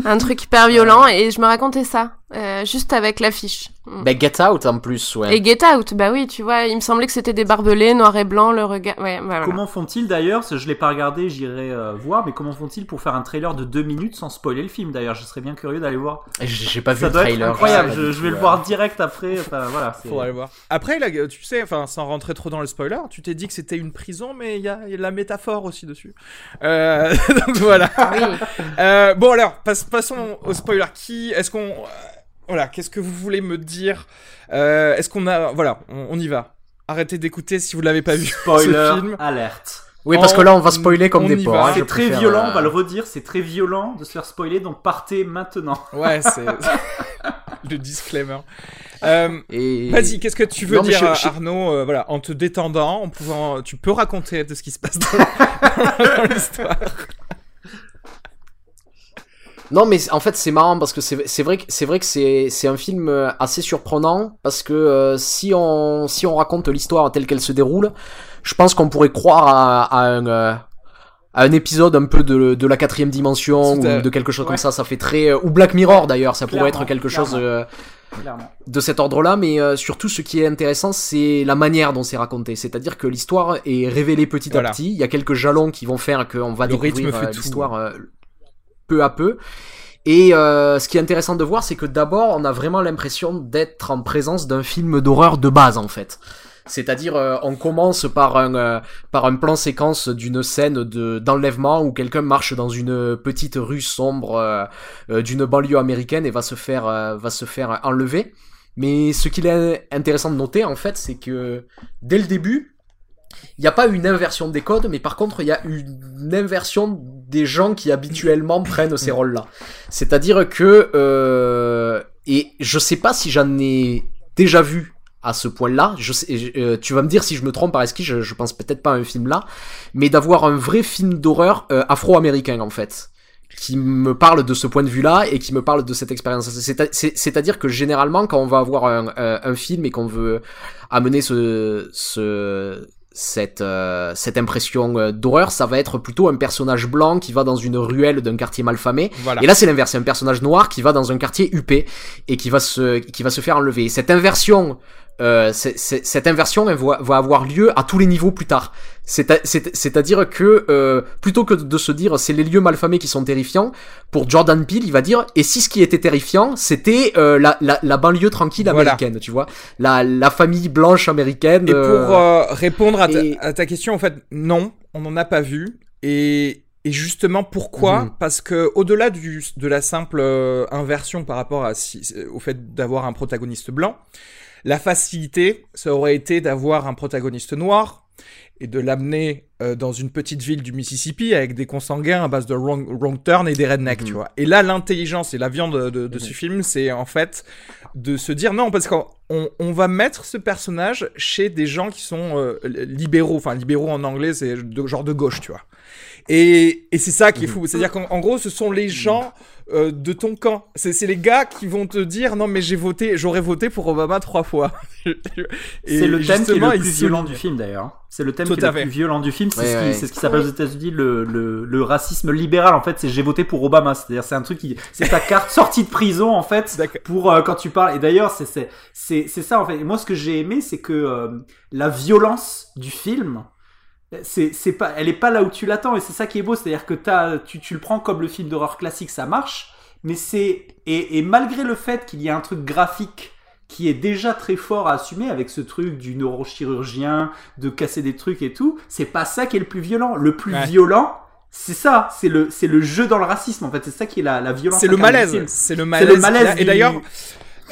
un truc hyper violent, et je me racontais ça, euh, juste avec l'affiche. Mm. Ben, Get Out en plus, ouais. Et Get Out, bah oui, tu vois, il me semblait que c'était des barbelés, noir et blanc, le regard. Ouais, bah voilà. Comment font-ils d'ailleurs Je l'ai pas regardé, j'irai euh, voir. Mais comment font-ils pour faire un trailer de deux minutes sans spoiler le film D'ailleurs, je serais bien curieux d'aller voir. J'ai pas vu Ça le doit trailer. être incroyable. Je, vais le voir direct après. Enfin voilà. Faudra le voir. Après, là, tu sais, enfin, sans rentrer trop dans le spoiler, tu t'es dit que c'était une prison, mais il y a, y la métaphore aussi dessus. Euh, donc voilà. Oui. Euh, bon alors, passons au spoiler. Qui est-ce qu'on, euh, voilà, qu'est-ce que vous voulez me dire? Euh, Est-ce qu'on a, voilà, on, on y va. Arrêtez d'écouter si vous l'avez pas vu Spoiler ce film. alerte. Oui, parce que là, on va spoiler comme On des porcs. hein, C'est très préfère, violent, euh, on va le redire, c'est très violent de se faire spoiler, donc partez maintenant. Ouais, c'est le disclaimer. Euh, Et... Vas-y, qu'est-ce que tu veux Non, dire, je- je- Arnaud euh, Voilà, en te détendant, en pouvant, tu peux raconter de ce qui se passe dans, dans l'histoire. Non, mais en fait, c'est marrant parce que c'est c'est vrai que c'est vrai que c'est c'est un film euh, assez surprenant parce que euh, si on si on raconte l'histoire telle qu'elle se déroule, je pense qu'on pourrait croire à, à un euh, à un épisode un peu de, de la quatrième dimension ou de quelque chose ouais. comme ça. Ça fait très ou Black Mirror d'ailleurs. Ça pourrait être quelque chose euh, Clairement. de cet ordre-là, mais euh, surtout ce qui est intéressant, c'est la manière dont c'est raconté. C'est-à-dire que l'histoire est révélée petit Voilà. à petit. Il y a quelques jalons qui vont faire qu'on va Le découvrir l'histoire euh, à peu. Et euh, ce qui est intéressant de voir, c'est que d'abord, on a vraiment l'impression d'être en présence d'un film d'horreur de base, en fait. C'est-à-dire, euh, on commence par un euh, par un plan séquence d'une scène de d'enlèvement où quelqu'un marche dans une petite rue sombre euh, euh, d'une banlieue américaine et va se faire euh, va se faire enlever. Mais ce qu'il est intéressant de noter, en fait, c'est que dès le début, il n'y a pas une inversion des codes, mais par contre, il y a une inversion des gens qui habituellement prennent ces rôles-là. C'est-à-dire que, euh, et je sais pas si j'en ai déjà vu à ce point-là. Je sais, je- euh, tu vas me dire si je me trompe par esquisse, je, je pense peut-être pas à un film là, mais d'avoir un vrai film d'horreur euh, afro-américain en fait qui me parle de ce point de vue-là et qui me parle de cette expérience. C'est- c'est- C'est-à-dire que généralement, quand on va avoir un, un- un film et qu'on veut amener ce, ce, cette, euh, cette impression euh, d'horreur, ça va être plutôt un personnage blanc qui va dans une ruelle d'un quartier malfamé. Voilà. Et là, c'est l'inverse. C'est un personnage noir qui va dans un quartier huppé et qui va se, qui va se faire enlever. Cette inversion, euh, cette inversion elle va, va avoir lieu à tous les niveaux plus tard. C'est- c'est- C'est-à-dire que euh, plutôt que de se dire c'est les lieux malfamés qui sont terrifiants, pour Jordan Peele, il va dire et si ce qui était terrifiant, c'était euh, la, la, la banlieue tranquille Voilà. américaine, tu vois, la, la famille blanche américaine. Et pour euh, euh, répondre à ta, à ta question, en fait, non, on n'en a pas vu. Et, et justement, pourquoi Mhm. Parce que au-delà du, de la simple euh, inversion par rapport à si, au fait d'avoir un protagoniste blanc, La facilité, ça aurait été d'avoir un protagoniste noir et de l'amener euh, dans une petite ville du Mississippi avec des consanguins à base de wrong, wrong turn et des rednecks, tu vois. Et là, l'intelligence et la viande de, de, de ce film, c'est en fait de se dire non, parce qu'on on va mettre ce personnage chez des gens qui sont euh, libéraux, enfin libéraux en anglais, c'est de, genre de gauche, tu vois. Et, et c'est ça qui est fou, c'est-à-dire qu'en en gros, ce sont les gens euh, de ton camp. C'est les gars qui vont te dire non mais j'ai voté, j'aurais voté pour Obama trois fois. c'est le thème qui est le plus violent du film d'ailleurs. C'est le thème qui est le plus violent du film. C'est ce qui, ce qui s'appelle aux États-Unis le, le, le, racisme libéral. En fait, c'est j'ai voté pour Obama. C'est-à-dire c'est un truc qui, c'est ta carte sortie de prison en fait pour euh, quand tu parles. Et d'ailleurs c'est c'est c'est c'est ça en fait. Et moi ce que j'ai aimé c'est que euh, la violence du film c'est c'est pas elle est pas là où tu l'attends et c'est ça qui est beau c'est à dire que as, tu tu le prends comme le film d'horreur classique ça marche mais c'est et, et malgré le fait qu'il y a un truc graphique qui est déjà très fort à assumer avec ce truc du neurochirurgien de casser des trucs et tout c'est pas ça qui est le plus violent le plus violent c'est ça, c'est le c'est le jeu dans le racisme en fait, c'est ça qui est la, la violence. C'est le malaise, c'est le malaise. Le malaise Et d'ailleurs,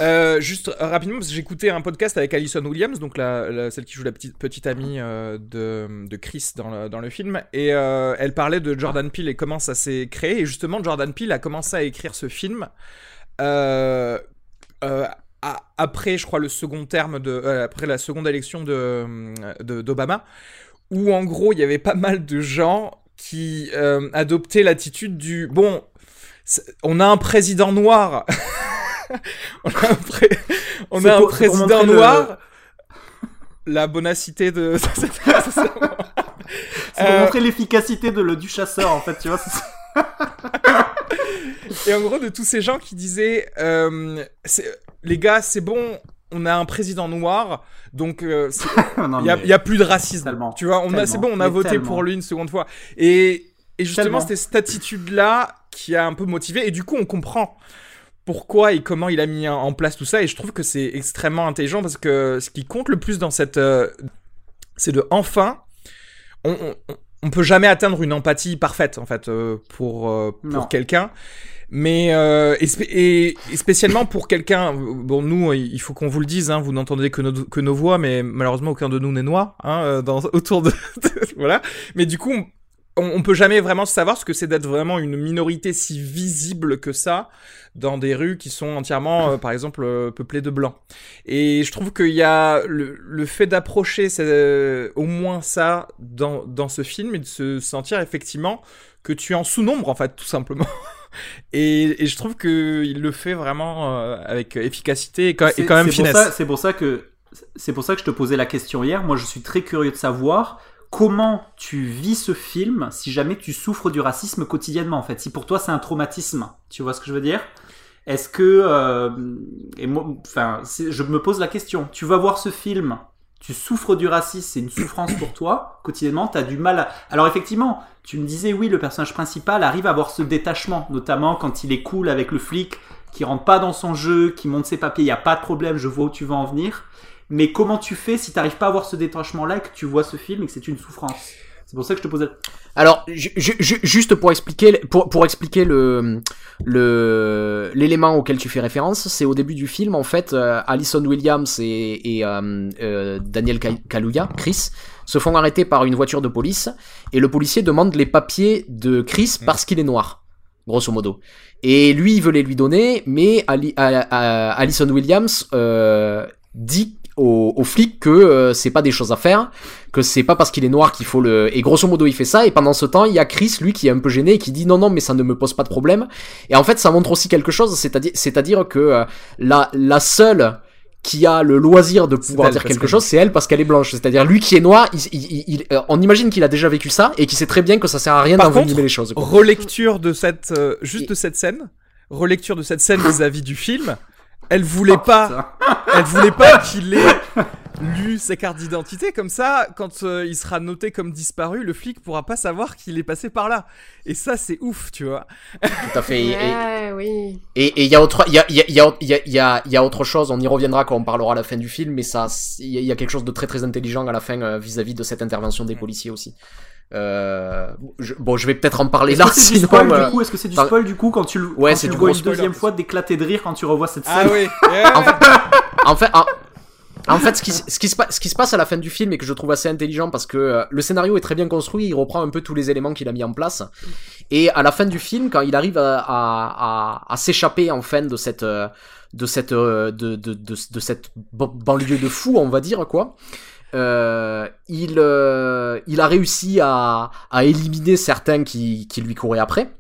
euh, juste euh, rapidement, parce que j'écoutais un podcast avec Alison Williams, donc la, celle qui joue la petite, petite amie euh, de, de, Chris dans le, dans le film, et elle parlait de Jordan Peele et comment ça s'est créé. Et justement, Jordan Peele a commencé à écrire ce film après, je crois, le second terme de, après la seconde élection de d'Obama, où en gros, il y avait pas mal de gens qui adoptaient l'attitude du bon. On a un président noir. on a un, pré... on a un président noir. La bonacité de. C'est pour euh, montrer l'efficacité de le, du chasseur, en fait, tu vois. Et en gros, de tous ces gens qui disaient euh, Les gars, c'est bon, on a un président noir, donc euh, il n'y a, plus de racisme. tu vois, on a, c'est bon, on a voté pour lui une seconde fois. Et, et justement, c'était cette attitude-là qui a un peu motivé. Et du coup, on comprend pourquoi et comment il a mis en place tout ça. Et je trouve que c'est extrêmement intelligent parce que ce qui compte le plus dans cette. Euh, c'est de enfin. On, on, peut jamais atteindre une empathie parfaite, en fait, euh, pour, euh, pour quelqu'un. Mais et, spécialement pour quelqu'un, bon nous, il faut qu'on vous le dise, hein, vous n'entendez que nos, que nos voix, mais malheureusement aucun de nous n'est noir, hein, dans, autour de, voilà. Mais du coup, on, on, peut jamais vraiment savoir ce que c'est d'être vraiment une minorité si visible que ça dans des rues qui sont entièrement, euh, par exemple, euh, peuplées de blancs. Et je trouve qu'il y a le, le fait d'approcher euh, au moins ça dans, dans ce film et de se sentir effectivement que tu es en sous-nombre, en fait, tout simplement. et, et, je trouve qu'il le fait vraiment avec efficacité et quand, et quand même finesse. C'est pour ça que c'est pour ça que je te posais la question hier. Moi, je suis très curieux de savoir comment tu vis ce film si jamais tu souffres du racisme quotidiennement en fait. Si pour toi c'est un traumatisme, tu vois ce que je veux dire? Est-ce que euh, et moi, enfin, je me pose la question. Tu vas voir ce film, tu souffres du racisme, c'est une souffrance pour toi quotidiennement. T'as du mal. À... Alors effectivement, tu me disais oui, le personnage principal arrive à avoir ce détachement, notamment quand il est cool avec le flic, qui rentre pas dans son jeu, qui monte ses papiers, il y a pas de problème, je vois où tu vas en venir. Mais comment tu fais si tu n'arrives pas à avoir ce détachement-là et que tu vois ce film et que c'est une souffrance? C'est pour ça que je te posais. Alors, juste pour expliquer, pour, pour expliquer le le l'élément auquel tu fais référence, c'est au début du film en fait, euh, Alison Williams et, et euh, euh, Daniel Kaluuya, Chris, se font arrêter par une voiture de police et le policier demande les papiers de Chris mm. parce qu'il est noir, grosso modo. Et lui, il veut les lui donner, mais Ali, Alison Williams dit aux, aux flics que euh, c'est pas des choses à faire, que c'est pas parce qu'il est noir qu'il faut le. Et grosso modo, il fait ça. Et pendant ce temps, il y a Chris, lui, qui est un peu gêné et qui dit non, non, mais ça ne me pose pas de problème. Et en fait, ça montre aussi quelque chose, c'est-à-dire, c'est-à-dire que euh, la, la seule qui a le loisir de pouvoir dire quelque chose, c'est elle parce qu'elle est blanche. C'est-à-dire lui qui est noir, il, il, euh, on imagine qu'il a déjà vécu ça et qu'il sait très bien que ça sert à rien d'envenimer les choses. Relecture de cette, juste de cette scène, relecture de cette scène vis-à-vis du film elle voulait oh, pas, elle voulait pas qu'il ait lu sa carte d'identité comme ça. Quand euh, il sera noté comme disparu, le flic pourra pas savoir qu'il est passé par là. Et ça, c'est ouf, tu vois. Tout à fait. et, oui. Et il y a autre, il y a, il y a, il y a, il y a autre chose. On y reviendra quand on parlera à la fin du film, mais ça, il y, a quelque chose de très très intelligent à la fin euh, vis-à-vis de cette intervention des policiers aussi. Euh, bon, je vais peut-être en parler là. Est-ce du spoil, du coup Est-ce que c'est du spoil du coup quand tu le ouais, quand tu le vois une deuxième fois d'éclater de rire quand tu revois cette ah scène Ah oui. en fait, en fait En fait, ce qui, ce, qui se, pa- ce qui se passe à la fin du film et que je trouve assez intelligent parce que euh, le scénario est très bien construit, il reprend un peu tous les éléments qu'il a mis en place. Et à la fin du film, quand il arrive à, à, à, à s'échapper en fin de cette euh, de cette euh, de, de, de, de cette ban- banlieue de fou, on va dire quoi. Euh, il, euh, il a réussi à, à éliminer certains qui, qui lui couraient après.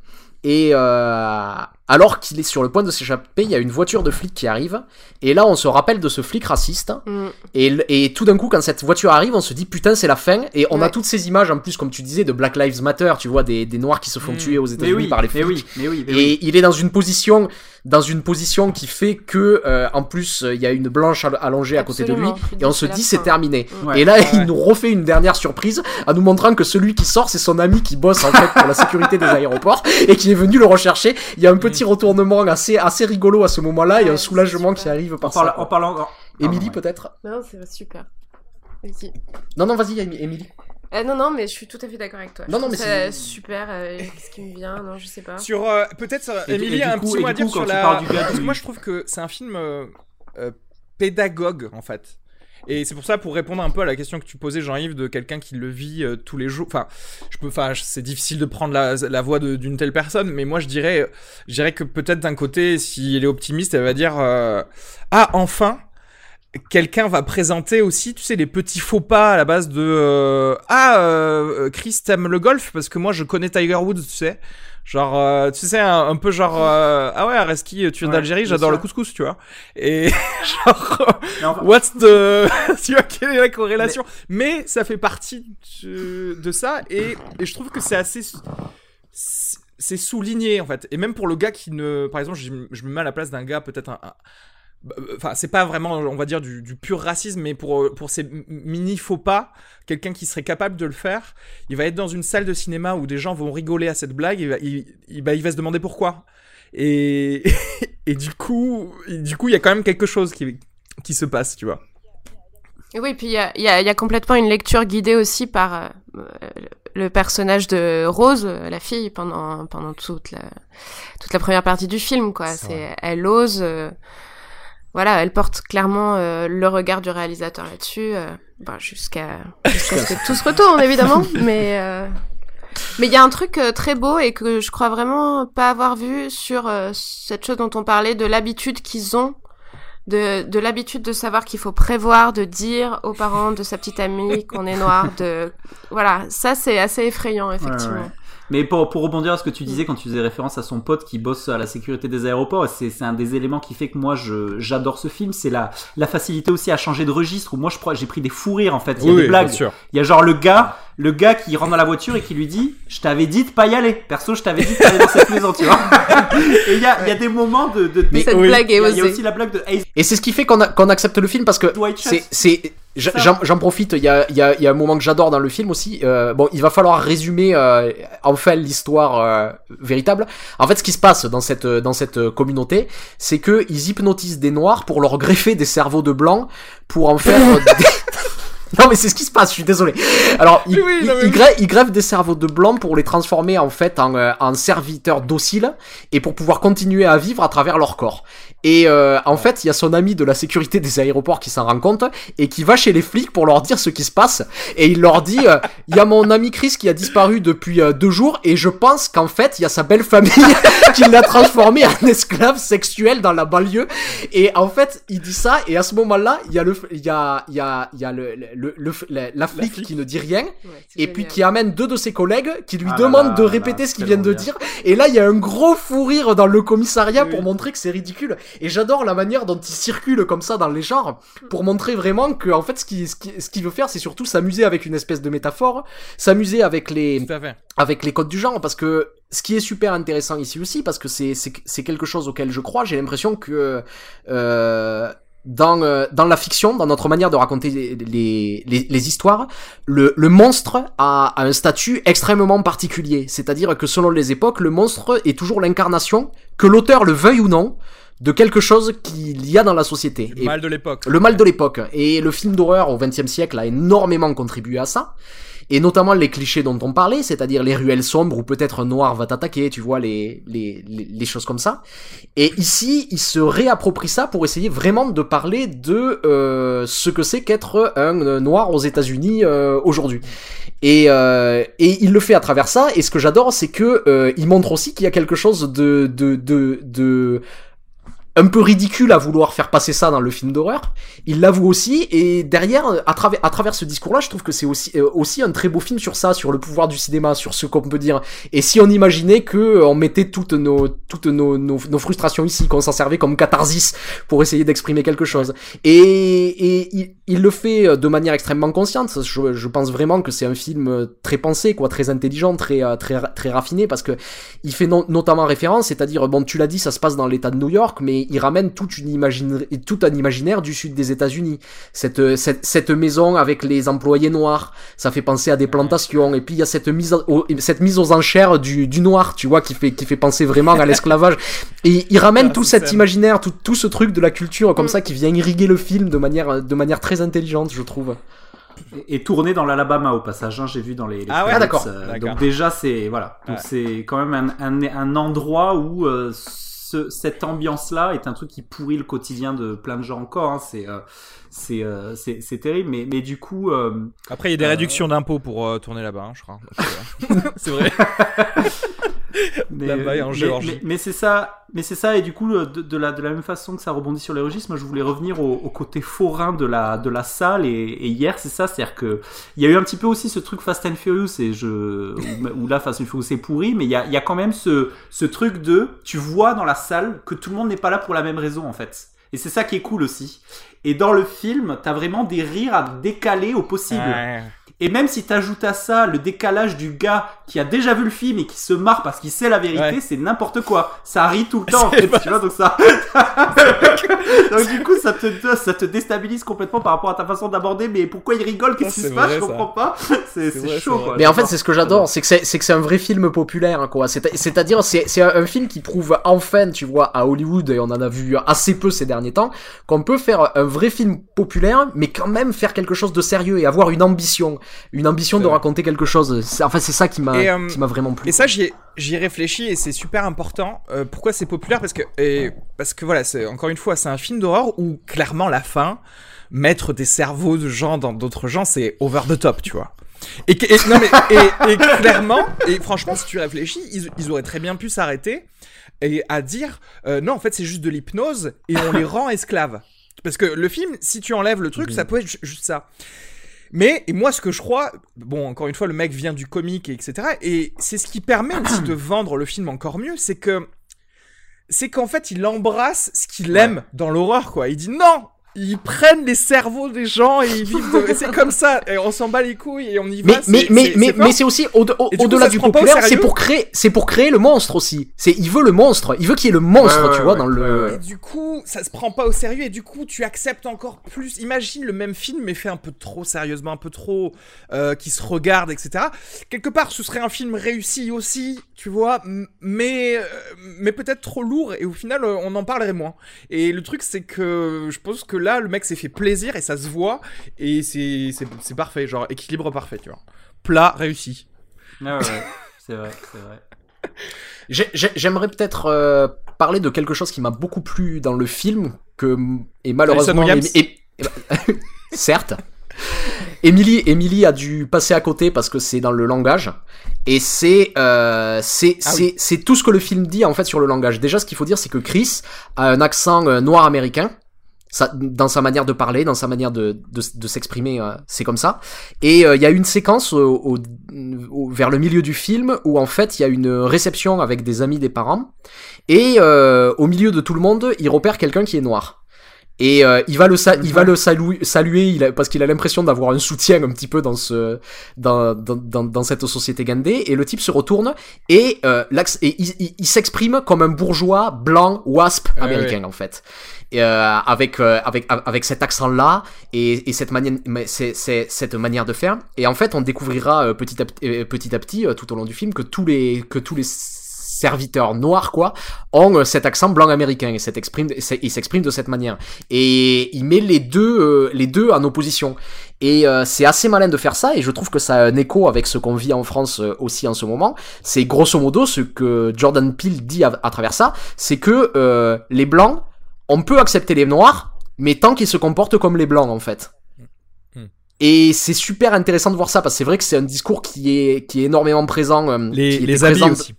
Et euh, alors qu'il est sur le point de s'échapper, il y a une voiture de flic qui arrive. Et là, on se rappelle de ce flic raciste. Mm. Et, tout d'un coup, quand cette voiture arrive, on se dit putain, c'est la fin. Et on a toutes ces images, en plus, comme tu disais, de Black Lives Matter. Tu vois, des, des noirs qui se font Mm. tuer aux États-Unis oui, par les mais flics. oui, mais oui, mais Et il est dans une position, dans une position qui fait que, euh, en plus, euh, il y a une blanche all- allongée à côté de lui, et on se dit c'est terminé. Ouais. Et là, Ouais. il nous refait une dernière surprise en nous montrant que celui qui sort, c'est son ami qui bosse en fait pour la sécurité des aéroports et qui est venu le rechercher. Il y a un petit retournement assez assez rigolo à ce moment-là et Ouais, un soulagement qui arrive En, par parla- ça. en parlant. Émilie ouais. peut-être Non, c'est super. Vas-y. Non non vas-y Émi- Émilie. Euh, non, non, mais je suis tout à fait d'accord avec toi. Non, Je non, mais c'est- super. euh, Qu'est-ce qui me vient Non, je sais pas. Sur euh, peut-être Émilie a un coup- petit et mot à dire sur la. gars Parce que moi je trouve que c'est un film pédagogue en fait. Et c'est pour ça, pour répondre un peu à la question que tu posais, Jean-Yves, de quelqu'un qui le vit euh, tous les jours. Enfin, je peux, enfin, c'est difficile de prendre la, voix d'une telle personne, mais moi je dirais, je dirais que peut-être d'un côté, si elle est optimiste, elle va dire, euh, ah enfin, quelqu'un va présenter aussi, tu sais, les petits faux pas à la base de, euh, ah, Chris t'aimes le golf? Parce que moi je connais Tiger Woods, tu sais. Genre, euh, tu sais, un, un peu genre, euh, ah ouais, Areski, tu viens Ouais, d'Algérie, j'adore le couscous, tu vois. Et genre, enfin- what's the, tu vois, quelle est la corrélation mais... ça fait partie de, de ça et, et je trouve que c'est assez, c'est souligné en fait. Et même pour le gars qui ne, par exemple, je, je me mets à la place d'un gars peut-être un, un- Enfin, c'est pas vraiment, on va dire, du, du pur racisme, mais pour, pour ces mini faux pas, quelqu'un qui serait capable de le faire, il va être dans une salle de cinéma où des gens vont rigoler à cette blague, il va, il, il- bah, il va se demander pourquoi. Et, et du coup, et du coup, il y a quand même quelque chose qui, qui se passe, tu vois. Et oui, puis il y a, il y, a, y a complètement une lecture guidée aussi par euh, le personnage de Rose, la fille, pendant, pendant toute, la, toute la première partie du film. quoi. C'est C'est Elle ose. euh, voilà, elle porte clairement euh, le regard du réalisateur là-dessus, euh, bah, jusqu'à jusqu'à ce que tout se retourne, évidemment. mais euh, mais il y a un truc euh, très beau et que je crois vraiment pas avoir vu sur euh, cette chose dont on parlait de l'habitude qu'ils ont de, de l'habitude de savoir qu'il faut prévoir, de dire aux parents de sa petite amie qu'on est noir, de voilà, ça c'est assez effrayant effectivement. Ouais, ouais. Mais pour, pour rebondir à ce que tu disais quand tu faisais référence à son pote qui bosse à la sécurité des aéroports, c'est c'est un des éléments qui fait que moi je j'adore ce film, c'est la, la facilité aussi à changer de registre. Où moi j'ai pris des fous rires en fait. Il y a des blagues. sûr. Il y a genre le gars, le gars qui rentre dans la voiture et qui lui dit Je t'avais dit de pas y aller. Perso, je t'avais dit de pas aller dans cette maison, tu vois. et il y a, il y a des moments de. de Mais Cette oui. blague est a, il y a osée. aussi la blague de Hey, Et c'est ce qui fait qu'on a- qu'on accepte le film parce que c'est J'en- profite, il y a, y, a, y a un moment que j'adore dans le film aussi. Euh, bon, il va falloir résumer euh, enfin l'histoire euh, véritable. En fait, ce qui se passe dans cette dans cette communauté, c'est que ils hypnotisent des noirs pour leur greffer des cerveaux de blancs pour en faire des... Non mais c'est ce qui se passe, je suis désolé. Alors, ils, Oui, des cerveaux de blanc pour les transformer en fait en, euh, en serviteurs dociles et pour pouvoir continuer à vivre à travers leur corps. Et euh, en fait, il y a son ami de la sécurité des aéroports qui s'en rend compte et qui va chez les flics pour leur dire ce qui se passe. Et il leur dit, euh, il y a mon ami Chris qui a disparu depuis euh, deux jours et je pense qu'en fait, il y a sa belle famille qui l'a transformé en esclave sexuel dans la banlieue. Et en fait, il dit ça et à ce moment-là, il y a le, il y a, il y a, il y a le, le, le- la, la flic flic. qui ne dit rien Ouais, et puis qui amène deux de ses collègues qui lui Ah demandent là de répéter là, ce qu'ils viennent de bien. dire. Et là, il y a un gros fou rire dans le commissariat Oui. pour montrer que c'est ridicule. Et j'adore la manière dont il circule comme ça dans les genres pour montrer vraiment que, en fait, ce qu'il ce ce veut faire, c'est surtout s'amuser avec une espèce de métaphore, s'amuser avec les, avec les codes du genre parce que ce qui est super intéressant ici aussi parce que c'est c'est c'est quelque chose auquel je crois j'ai l'impression que euh, dans euh, dans la fiction dans notre manière de raconter les les, les, les histoires le le monstre a, a un statut extrêmement particulier. C'est-à-dire que selon les époques le monstre est toujours l'incarnation que l'auteur le veuille ou non de quelque chose qu'il y a dans la société Le Et- mal de l'époque. le mal de l'époque. Et le film d'horreur au XXe siècle a énormément contribué à ça. et notamment les clichés dont on parlait, c'est-à-dire les ruelles sombres où peut-être un noir va t'attaquer, tu vois, les, les, les, les choses comme ça. Et ici, il se réapproprie ça pour essayer vraiment de parler de euh, ce que c'est qu'être un euh, noir aux États-Unis euh, aujourd'hui. Et, euh, et il le fait à travers ça. Et ce que j'adore, c'est que euh, il montre aussi qu'il y a quelque chose de de de, de un peu ridicule à vouloir faire passer ça dans le film d'horreur. Il l'avoue aussi, et derrière, à travers, à travers ce discours-là, je trouve que c'est aussi, euh, aussi un très beau film sur ça, sur le pouvoir du cinéma, sur ce qu'on peut dire. Et si on imaginait que euh, on mettait toutes nos, toutes nos, nos, frustrations ici, qu'on s'en servait comme catharsis pour essayer d'exprimer quelque chose. Et, et il, il, le fait euh, de manière extrêmement consciente. Je, je pense vraiment que c'est un film très pensé, quoi, très intelligent, très, très, très raffiné, parce que il fait no notamment référence, c'est-à-dire, bon, tu l'as dit, ça se passe dans l'état de New York, mais il ramène toute une imaginaire, tout un imaginaire du sud des États-Unis. Cette, cette, cette maison avec les employés noirs, ça fait penser à des plantations. Et puis il y a cette mise, au, cette mise aux enchères du, du noir, tu vois, qui fait, qui fait penser vraiment à l'esclavage. Et il ramène ah, tout cet ça. imaginaire, tout, tout ce truc de la culture comme mm. ça qui vient irriguer le film de manière, de manière très intelligente, je trouve et tourné dans l'Alabama au passage. Hein, J'ai vu dans les. les ah ouais, d'accord. Euh, donc déjà c'est voilà. Donc ouais. c'est quand même un, un, un endroit où euh, ce, cette ambiance-là est un truc qui pourrit le quotidien de plein de gens encore. Hein. C'est euh, c'est euh, c'est terrible, mais, mais du coup. Euh, Après, il y a des réductions d'impôts pour euh, tourner là-bas, hein, je crois. c'est vrai. mais, là-bas en Géorgie. Mais, mais, mais c'est ça, mais c'est ça, et du coup, de, de, la, de la même façon que ça rebondit sur les registres, moi je voulais revenir au, au côté forain de la, de la salle, et, et hier, c'est ça, c'est-à-dire que il y a eu un petit peu aussi ce truc Fast and Furious, et je, où, où là, Fast and Furious c'est pourri, mais il y a, il y a quand même ce, ce truc de, tu vois dans la salle que tout le monde n'est pas là pour la même raison, en fait. Et c'est ça qui est cool aussi. Et dans le film, t'as vraiment des rires à décaler au possible. Ouais. Et même si t'ajoutes à ça le décalage du gars qui a déjà vu le film et qui se marre parce qu'il sait la vérité, ouais. c'est n'importe quoi. Ça rit tout le temps, en fait, pas... tu vois, donc ça. donc du coup, ça te, ça te déstabilise complètement par rapport à ta façon d'aborder. Mais pourquoi il rigole? Qu'est-ce qui se passe? Je comprends pas. C'est chaud, quoi. Mais en fait, c'est ce que j'adore, c'est que c'est, c'est que c'est un vrai film populaire, quoi. C'est, c'est-à-dire, c'est, c'est un film qui prouve enfin, tu vois, à Hollywood, et on en a vu assez peu ces derniers temps, qu'on peut faire un vrai film populaire, mais quand même faire quelque chose de sérieux et avoir une ambition une ambition de raconter quelque chose. Enfin, c'est ça qui m'a euh, vraiment plu. Et ça, j'y ai, ai réfléchi et c'est super important. Euh, pourquoi c'est populaire? Parce que et, parce que voilà, encore une fois, c'est un film d'horreur où clairement la fin, mettre des cerveaux de gens dans d'autres gens, c'est over the top, tu vois. Et, et non mais et, et, clairement et franchement, si tu réfléchis, ils, ils auraient très bien pu s'arrêter et à dire euh, non, en fait, c'est juste de l'hypnose et on les rend esclaves. Parce que le film, si tu enlèves le truc, mmh. ça peut être juste ça. Mais, et moi, ce que je crois, bon, encore une fois, le mec vient du comique, et etc. Et c'est ce qui permet aussi de vendre le film encore mieux, c'est que, c'est qu'en fait, il embrasse ce qu'il aime dans l'horreur, quoi. Il dit non, ils prennent les cerveaux des gens et ils vivent de... c'est comme ça. Et on s'en bat les couilles et on y va mais mais mais mais c'est aussi au, au, au delà du populaire c'est pour créer c'est pour créer le monstre aussi. C'est il veut le monstre il veut qu'il y ait le monstre ouais, tu ouais, vois dans le et du coup ça se prend pas au sérieux et du coup tu acceptes encore plus. Imagine le même film mais fait un peu trop sérieusement un peu trop euh, qui se regarde etc quelque part ce serait un film réussi aussi tu vois mais euh, mais peut-être trop lourd et au final euh, on en parlerait moins. Et le truc c'est que je pense que là, le mec s'est fait plaisir et ça se voit et c'est c'est parfait, genre équilibre parfait, tu vois. Plat réussi. Ah ouais, c'est vrai, c'est vrai. J'aimerais peut-être euh, parler de quelque chose qui m'a beaucoup plu dans le film que et malheureusement et, et, et, certes Emily, Emily a dû passer à côté parce que c'est dans le langage. Et c'est euh, c'est ah oui. c'est tout ce que le film dit en fait sur le langage. Déjà, ce qu'il faut dire, c'est que Chris a un accent euh, noir américain ça, dans sa manière de parler, dans sa manière de, de, de s'exprimer, euh, c'est comme ça. Et euh, il y a une séquence au, au, au, vers le milieu du film où en fait il y a une réception avec des amis des parents et euh, au milieu de tout le monde, il repère quelqu'un qui est noir. Et euh, il va le sa il va le saluer, saluer il a, parce qu'il a l'impression d'avoir un soutien un petit peu dans ce dans dans, dans, dans cette société gandée et le type se retourne et, euh, et il, il, il s'exprime comme un bourgeois blanc wasp américain ouais, ouais. en fait euh, avec euh, avec avec cet accent là et, et cette manière c'est cette manière de faire. Et en fait on découvrira euh, petit à petit petit tout au long du film que tous les que tous les serviteurs noirs quoi ont cet accent blanc américain et s'expriment ils s'expriment de cette manière. Et il met les deux euh, les deux en opposition. Et euh, c'est assez malin de faire ça et je trouve que ça a un écho avec ce qu'on vit en France aussi en ce moment. C'est grosso modo ce que Jordan Peele dit à, à travers ça. C'est que les blancs on peut accepter les noirs mais tant qu'ils se comportent comme les blancs en fait et c'est super intéressant de voir ça parce que c'est vrai que c'est un discours qui est qui est énormément présent. Euh, les les habits aussi.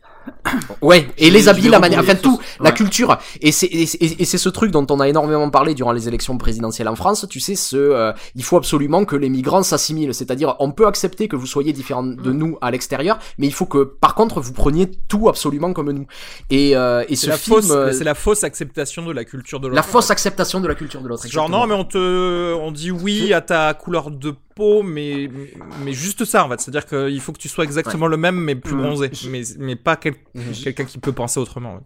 Ouais, et les habits, la manière, enfin tout, la culture, et c'est et, c'est ce truc dont on a énormément parlé durant les élections présidentielles en France. Tu sais, ce, euh, il faut absolument que les migrants s'assimilent, c'est-à-dire on peut accepter que vous soyez différents de nous à l'extérieur, mais il faut que par contre vous preniez tout absolument comme nous. Et euh, et ce la film, euh, c'est la fausse acceptation de la culture de l'autre. la fausse acceptation de la culture de l'autre. Genre non, mais on te, on dit oui à ta couleur de peau, mais mais juste ça en fait. C'est-à-dire qu'il faut que tu sois exactement le même, mais plus bronzé, mais mais pas quel- quelqu'un qui peut penser autrement. ouais.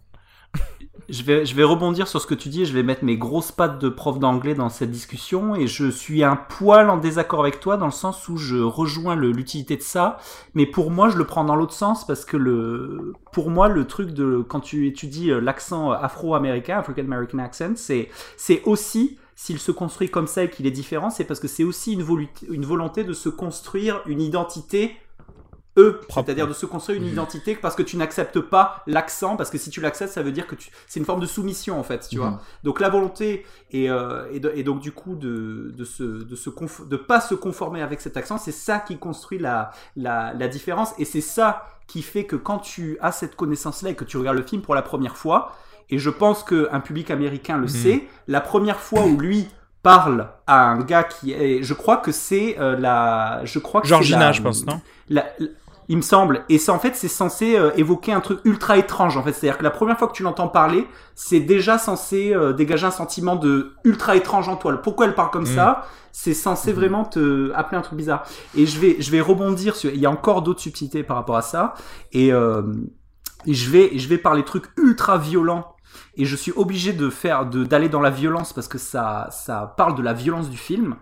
Je vais, je vais rebondir sur ce que tu dis et je vais mettre mes grosses pattes de prof d'anglais dans cette discussion et je suis un poil en désaccord avec toi dans le sens où je rejoins l'utilité de ça, mais pour moi je le prends dans l'autre sens parce que le, pour moi le truc de quand tu étudies euh, l'accent afro-américain, African American accent, c'est c'est aussi s'il se construit comme ça et qu'il est différent, c'est parce que c'est aussi une, volu- une volonté de se construire une identité eux, c'est-à-dire de se construire une identité parce que tu n'acceptes pas l'accent, parce que si tu l'acceptes, ça veut dire que tu... c'est une forme de soumission en fait, tu vois. Donc la volonté et, euh, et, de- et donc du coup de de se de se conf- de pas se conformer avec cet accent, c'est ça qui construit la la, la différence. Et c'est ça qui fait que quand tu as cette connaissance-là et que tu regardes le film pour la première fois, et je pense qu'un public américain le Mhm. sait, la première fois où lui parle à un gars qui est, je crois que c'est euh, la, je crois que c'est Georgina, la- je pense, non la- la- il me semble. Et ça, en fait, c'est censé euh, évoquer un truc ultra étrange, en fait. C'est-à-dire que la première fois que tu l'entends parler, c'est déjà censé euh, dégager un sentiment de ultra étrange en toi. Pourquoi elle parle comme Mm. ça C'est censé vraiment te appeler un truc bizarre. Et je vais, je vais rebondir sur. Il y a encore d'autres subtilités par rapport à ça. Et, euh, je vais, je vais parler trucs ultra violents. Et je suis obligé de faire, de d'aller dans la violence parce que ça, ça parle de la violence du film.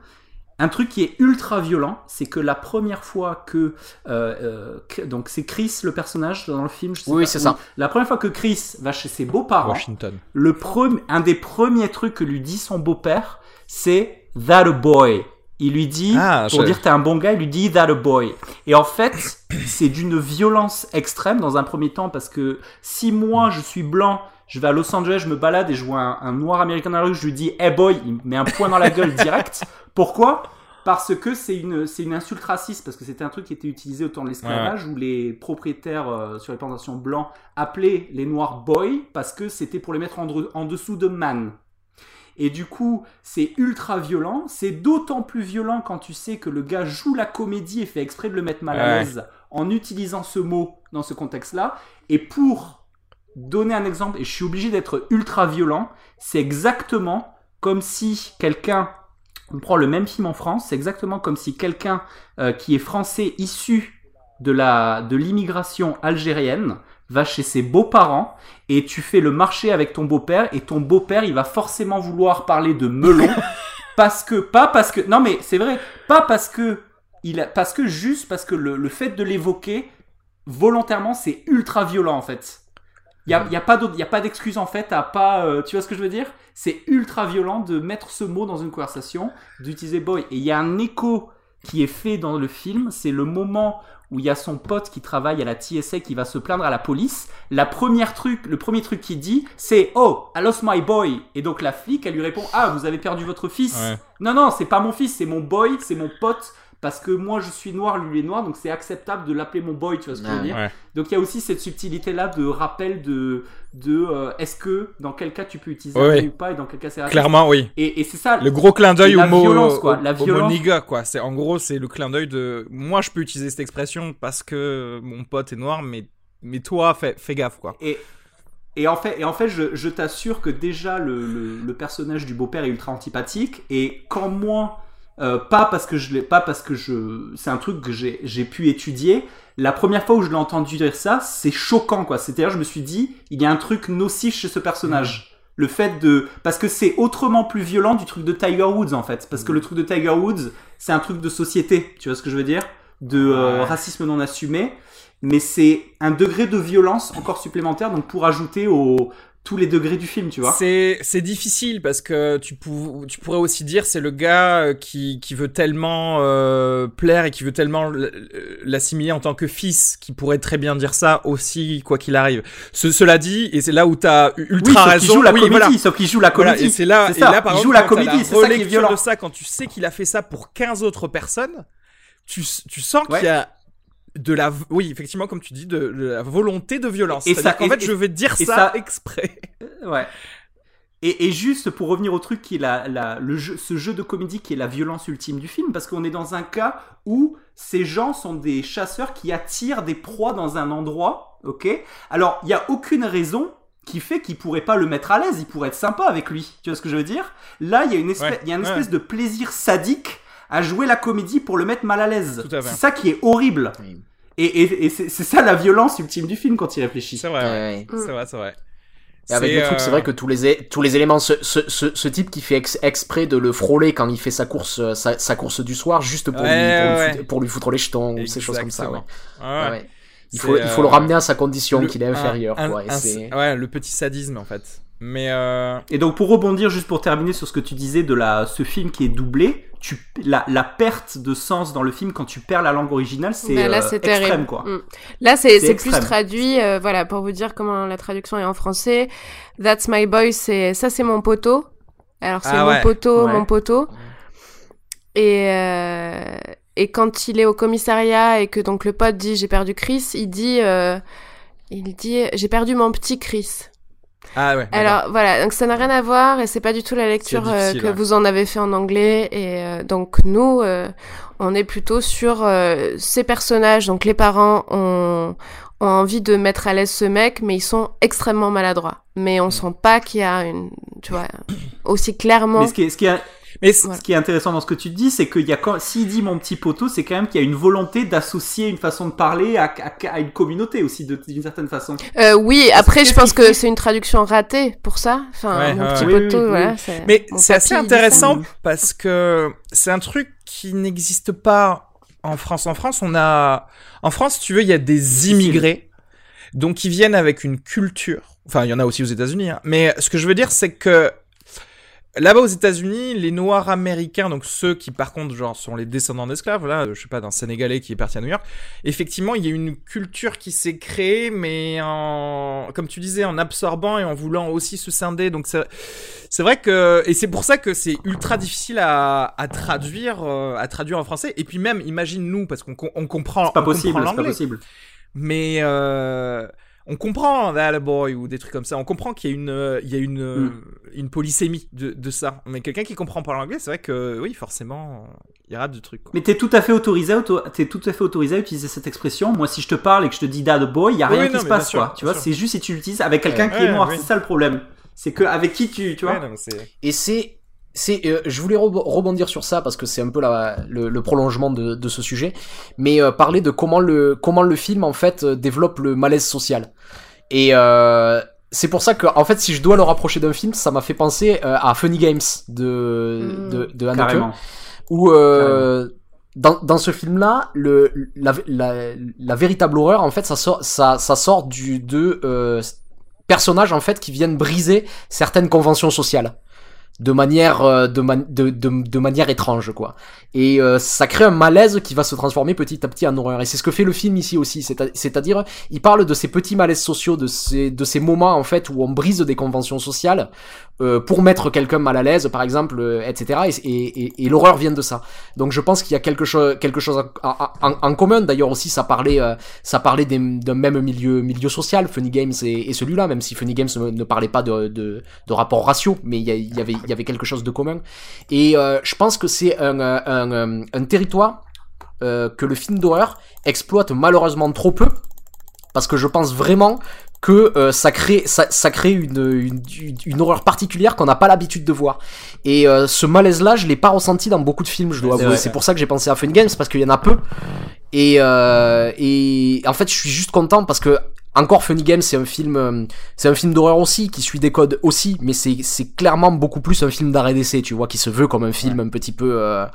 Un truc qui est ultra violent, c'est que la première fois que euh, euh, que- donc c'est Chris le personnage dans le film, je sais Oui, c'est ça. La première fois que Chris va chez ses beaux-parents, Washington. le premier, un des premiers trucs que lui dit son beau-père, c'est that a boy. Il lui dit, Ah, pour dire t'es un bon gars, il lui dit that a boy. Et en fait, c'est d'une violence extrême dans un premier temps parce que si moi je suis blanc, je vais à Los Angeles, je me balade et je vois un, un noir américain dans la rue, je lui dis hey boy, il me met un poing dans la gueule direct. Pourquoi? Parce que c'est une, c'est une insulte raciste, parce que c'était un truc qui était utilisé au temps de l'esclavage, où les propriétaires euh, sur les plantations blancs appelaient les noirs boy, parce que c'était pour les mettre en, dessous de man. Et du coup, c'est ultra violent. C'est d'autant plus violent quand tu sais que le gars joue la comédie et fait exprès de le mettre mal à Ouais. l'aise en utilisant ce mot dans ce contexte-là. Et pour donner un exemple, et je suis obligé d'être ultra violent, c'est exactement comme si quelqu'un, on prend le même film en France, c'est exactement comme si quelqu'un euh, qui est français issu de la de l'immigration algérienne va chez ses beaux-parents et tu fais le marché avec ton beau-père et ton beau-père il va forcément vouloir parler de melon parce que pas parce que non mais c'est vrai pas parce que il a, parce que juste parce que le, le fait de l'évoquer volontairement c'est ultra violent en fait il y a, y a pas d'autre- y a pas d'excuse en fait à pas euh, tu vois ce que je veux dire? C'est ultra violent de mettre ce mot dans une conversation d'utiliser boy et il y a un écho qui est fait dans le film c'est le moment où il y a son pote qui travaille à la TSA qui va se plaindre à la police. La première truc, le premier truc qu'il dit, c'est Oh, I lost my boy. Et donc la flic, elle lui répond Ah, vous avez perdu votre fils. Ouais. Non, non, c'est pas mon fils, c'est mon boy, c'est mon pote. Parce que moi je suis noir, lui il est noir, donc c'est acceptable de l'appeler mon boy, tu vois ce que je veux dire Ouais. Donc il y a aussi cette subtilité là de rappel de, de euh, est-ce que dans quel cas tu peux utiliser Ouais, ou pas et dans quel cas c'est. Clairement, oui. Et, et c'est ça. Le gros clin d'œil La au mot, violence, quoi. au- La au mot violence. nigga, quoi. C'est en gros, c'est le clin d'œil de moi, je peux utiliser cette expression parce que mon pote est noir, mais mais toi, fais, fais gaffe, quoi. Et, et en fait, et en fait je, je t'assure que déjà le, le, le personnage du beau-père est ultra antipathique. Et quand moi, euh, pas parce que je l'ai, pas parce que je, c'est un truc que j'ai, j'ai pu étudier. La première fois où je l'ai entendu dire ça, c'est choquant, quoi. C'est-à-dire, je me suis dit, il y a un truc nocif chez ce personnage. Le fait de, parce que c'est autrement plus violent du truc de Tiger Woods, en fait. Parce que le truc de Tiger Woods, c'est un truc de société. Tu vois ce que je veux dire? De euh, Ouais. racisme non assumé. mais c'est un degré de violence encore supplémentaire, donc pour ajouter au tous les degrés du film, tu vois. C'est c'est difficile parce que tu pou- tu pourrais aussi dire c'est le gars euh, qui qui veut tellement euh, plaire et qui veut tellement l- l'assimiler en tant que fils qui pourrait très bien dire ça aussi quoi qu'il arrive. Ce, cela dit et c'est là où t'as eu oui, ultra sauf raison. qu'il joue la oui, comédie, voilà. sauf qu'il joue la Voilà, comédie. et c'est là, et là, par il exemple, joue la comédie, c'est ça qui est violent. de ça, quand tu sais qu'il a fait ça pour 15 autres personnes, tu, tu sens Ouais. qu'il y a de la, oui, effectivement, comme tu dis, de, de la volonté de violence. Et ça- et- fait, et- je vais dire ça, ça- exprès. Ouais. Et, et juste pour revenir au truc qui est la, la- le jeu, ce jeu de comédie qui est la violence ultime du film, parce qu'on est dans un cas où ces gens sont des chasseurs qui attirent des proies dans un endroit, ok? Alors, il n'y a aucune raison qui fait qu'ils pourraient pas le mettre à l'aise, il pourrait être sympa avec lui, tu vois ce que je veux dire? Là, il y a une espèce, Ouais, il y a une ouais. espèce de plaisir sadique à jouer la comédie pour le mettre mal à l'aise. C'est ça qui est horrible. Oui. Et, et, et c'est ça la violence ultime du film quand il réfléchit. C'est vrai, ouais. C'est vrai, c'est vrai. Et avec le truc, c'est euh, vrai que tous les, tous les éléments, ce, ce, ce, ce type qui fait ex- exprès de le frôler quand il fait sa course, euh, sa, sa course du soir, juste pour, Ouais, lui, pour, lui foutre, pour lui foutre les jetons ou ces choses comme ça. Ouais. Exactement. Ouais. Ouais, ouais. Il, faut, il faut le euh, ramener à sa condition qu'il est inférieur. un- quoi, et un- c'est- ouais, le petit sadisme en fait. Mais euh, Et donc pour rebondir juste pour terminer sur ce que tu disais de la ce film qui est doublé, tu la, la perte de sens dans le film quand tu perds la langue originale, c'est Bah, là, euh, extrême terrible. quoi. Mm. Là, c'est plus traduit. euh, voilà, pour vous dire comment la traduction est en français. That's my boy, c'est ça, c'est mon poteau. Alors c'est Ah mon ouais. poteau, Ouais. mon poteau. Et euh, et quand il est au commissariat et que donc le pote dit j'ai perdu Chris, il dit euh, il dit j'ai perdu mon petit Chris. Ah ouais. Alors voilà, donc ça n'a rien à voir et c'est pas du tout la lecture euh, que ouais. vous en avez fait en anglais et euh, donc nous euh, on est plutôt sur ces personnages donc les parents ont ont envie de mettre à l'aise ce mec mais ils sont extrêmement maladroits. Mais Mm. on sent pas qu'il y a une tu vois aussi clairement Mais ce qui est ce qui est Mais Voilà. ce qui est intéressant dans ce que tu dis, c'est qu'il y a quand s'il dit mon petit poteau, c'est quand même qu'il y a une volonté d'associer une façon de parler à, à, à une communauté aussi d'une certaine façon. Euh, oui, après je pense que c'est une traduction ratée pour ça. Enfin, Ouais, mon petit poteau, Oui, voilà. Mais c'est assez ça. intéressant parce que c'est un truc qui n'existe pas en France. En France, on a, en France, tu veux, il y a des immigrés, donc qui viennent avec une culture. Enfin, il y en a aussi aux États-Unis. hein. Mais ce que je veux dire, c'est que là-bas aux États-Unis, les Noirs américains, donc ceux qui par contre genre sont les descendants d'esclaves, là, je sais pas, d'un Sénégalais qui est parti à New York. Effectivement, il y a une culture qui s'est créée, mais en, comme tu disais, en absorbant et en voulant aussi se scinder. Donc c'est c'est vrai que et c'est pour ça que c'est ultra difficile à, à traduire euh, à traduire en français et puis même imagine nous parce qu'on on comprend C'est pas on possible, comprend c'est pas l'anglais possible. mais euh, on comprend That Boy ou des trucs comme ça on comprend qu'il y a une euh, il y a une euh, Mm. une polysémie de, de ça mais quelqu'un qui comprend pas l'anglais c'est vrai que oui forcément il y aura du truc quoi. Mais t'es tout à fait autorisé, auto- t'es tout à fait autorisé à utiliser cette expression. Moi, si je te parle et que je te dis dad boy, y a Oui, rien oui, qui non, se passe, sûr, quoi. Tu vois, c'est juste si tu l'utilises avec quelqu'un qui Ouais, est noir, oui. c'est ça le problème. C'est que avec qui tu, tu vois. Ouais, non, Et c'est, c'est, euh, je voulais rebo- rebondir sur ça parce que c'est un peu la, le, le prolongement de, de ce sujet, mais euh, parler de comment le, comment le film en fait euh, développe le malaise social. Et euh, c'est pour ça que, en fait, si je dois le rapprocher d'un film, ça m'a fait penser euh, à Funny Games de Mm. de, de Haneke, où euh, dans, dans ce film-là, le la, la, la véritable horreur, en fait, ça sort ça ça sort du de euh, personnages en fait qui viennent briser certaines conventions sociales de manière euh, de, man- de, de, de manière étrange quoi. Et euh, ça crée un malaise qui va se transformer petit à petit en horreur. Et c'est ce que fait le film ici aussi. C'est-à-dire il parle de ces petits malaises sociaux de ces de ces moments en fait où on brise des conventions sociales euh, pour mettre quelqu'un mal à l'aise par exemple euh, etc et, et, et- l'horreur vient de ça. Donc je pense qu'il y a quelque chose quelque chose en, en- en commun. D'ailleurs aussi ça parlait euh, ça parlait d'un même milieu milieu social Funny Games et, celui-là même si Funny Games ne, parlait pas de, de, de rapports raciaux mais il y, y avait il y avait quelque chose de commun. Et euh, je pense que c'est un, euh, un, un, un territoire euh, que le film d'horreur exploite malheureusement trop peu parce que je pense vraiment que euh, ça crée ça, ça crée une, une, une- une horreur particulière qu'on n'a pas l'habitude de voir. Et euh, ce malaise là je l'ai pas ressenti dans beaucoup de films je dois avouer. c'est pour ça que j'ai pensé à Fun Games parce qu'il y en a peu. Et euh, et en fait je suis juste content parce que encore Funny Games c'est un film euh, c'est un film d'horreur aussi qui suit des codes aussi mais c'est c'est clairement beaucoup plus un film d'arrêt d'essai tu vois qui se veut comme un film un petit peu euh,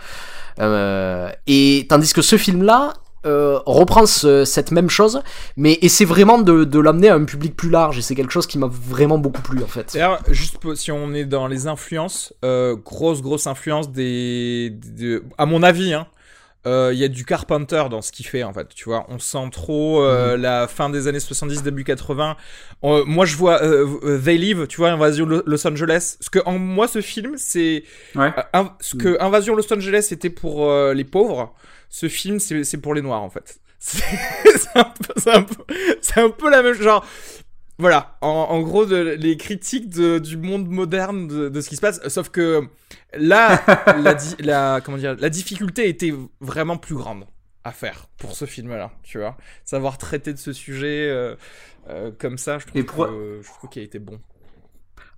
euh, et tandis que ce film là euh, reprend ce- cette même chose, mais essaie vraiment de, de l'amener à un public plus large, et c'est quelque chose qui m'a vraiment beaucoup plu en fait. D'ailleurs, juste pour- si on est dans les influences, euh, grosse grosse influence des, de- à mon avis, hein, euh, il y a du Carpenter dans ce qu'il fait en fait. Tu vois, on sent trop euh, la fin des années 70, début 80. Euh, moi, je vois They Live, tu vois, Invasion Lo- Los Angeles. Ce que en moi, ce film, c'est Ouais. ce que Invasion Los Angeles était pour les pauvres. Ce film, c'est c'est pour les noirs en fait. C'est un, peu- c'est un, un peu la même genre. Voilà, en, en gros, de, les critiques de- du monde moderne de, de ce qui se passe, sauf que là, la, di- la, comment dire, la difficulté était vraiment plus grande à faire pour ce film-là, tu vois. Savoir traiter de ce sujet euh, euh, comme ça, je trouve Et pour- que- je trouve qu'il a été bon.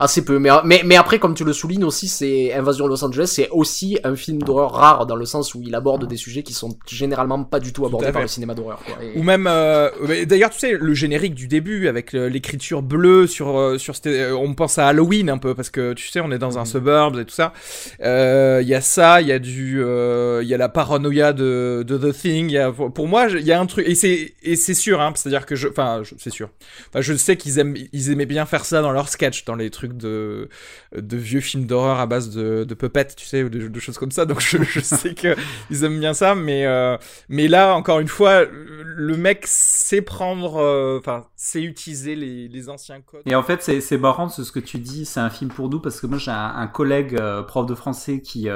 Assez peu, mais, mais, mais après, comme tu le soulignes aussi, c'est Invasion Los Angeles, c'est aussi un film d'horreur rare dans le sens où il aborde des sujets qui sont généralement pas du tout abordés par le cinéma d'horreur. Et- Ou même, euh, d'ailleurs, tu sais, le générique du début avec l'écriture bleue sur euh, sur, euh, on pense à Halloween un peu parce que tu sais, on est dans un suburbs et tout ça. Euh, Il y a ça, il y a du, euh, il y a la paranoïa de, de The Thing. il Y a, pour moi, il y a un truc et c'est et c'est sûr, hein, c'est-à-dire que je, enfin, c'est sûr. Enfin, je sais qu'ils aiment, ils aimaient bien faire ça dans leurs sketchs, dans les trucs de de vieux films d'horreur à base de, de puppets, tu sais, ou de, de choses comme ça. Donc je, je sais que ils aiment bien ça, mais euh, mais là encore une fois, le mec sait prendre, euh, enfin, sait utiliser les, les anciens codes. Et en fait, c'est marrant ce ce que tu dis, c'est un film pour nous parce que moi j'ai un, un collègue euh, prof de français qui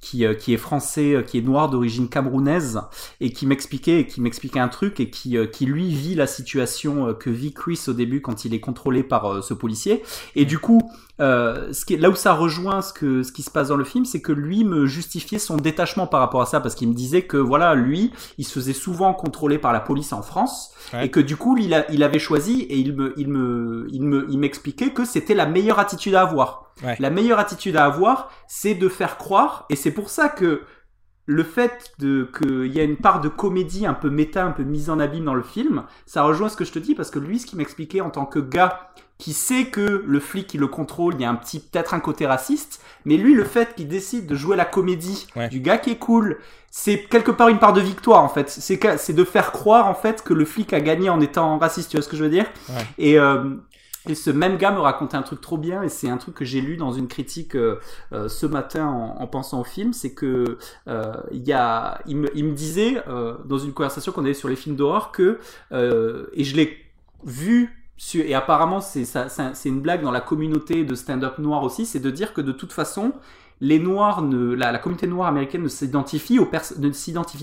qui qui est français, qui est noir d'origine camerounaise et qui m'expliquait qui m'expliquait un truc et qui qui lui vit la situation que vit Chris au début quand il est contrôlé par ce policier. Et du coup, euh, ce qui est, là où ça rejoint ce que ce qui se passe dans le film, c'est que lui me justifiait son détachement par rapport à ça parce qu'il me disait que voilà, lui, il se faisait souvent contrôler par la police en France Ouais. et que du coup, il, a, il avait choisi et il me il me il me il m'expliquait que c'était la meilleure attitude à avoir. Ouais. La meilleure attitude à avoir, c'est de faire croire et c'est pour ça que le fait de qu'il y a une part de comédie un peu méta, un peu mise en abîme dans le film, ça rejoint ce que je te dis parce que lui, ce qu'il m'expliquait en tant que gars qui sait que le flic qui le contrôle, il y a un petit peut-être un côté raciste, mais lui, le fait qu'il décide de jouer la comédie Ouais. du gars qui est cool, c'est quelque part une part de victoire en fait. C'est de faire croire en fait que le flic a gagné en étant raciste. Tu vois ce que je veux dire? Ouais. Et euh, et ce même gars me racontait un truc trop bien, et c'est un truc que j'ai lu dans une critique euh, euh, ce matin en, en pensant au film, c'est que euh, il y a, il me, il me disait dans une conversation qu'on avait sur les films d'horreur que, et je l'ai vu et apparemment c'est une blague dans la communauté de stand-up noir aussi, c'est de dire que de toute façon les noirs ne, la, communauté noire américaine ne s'identifie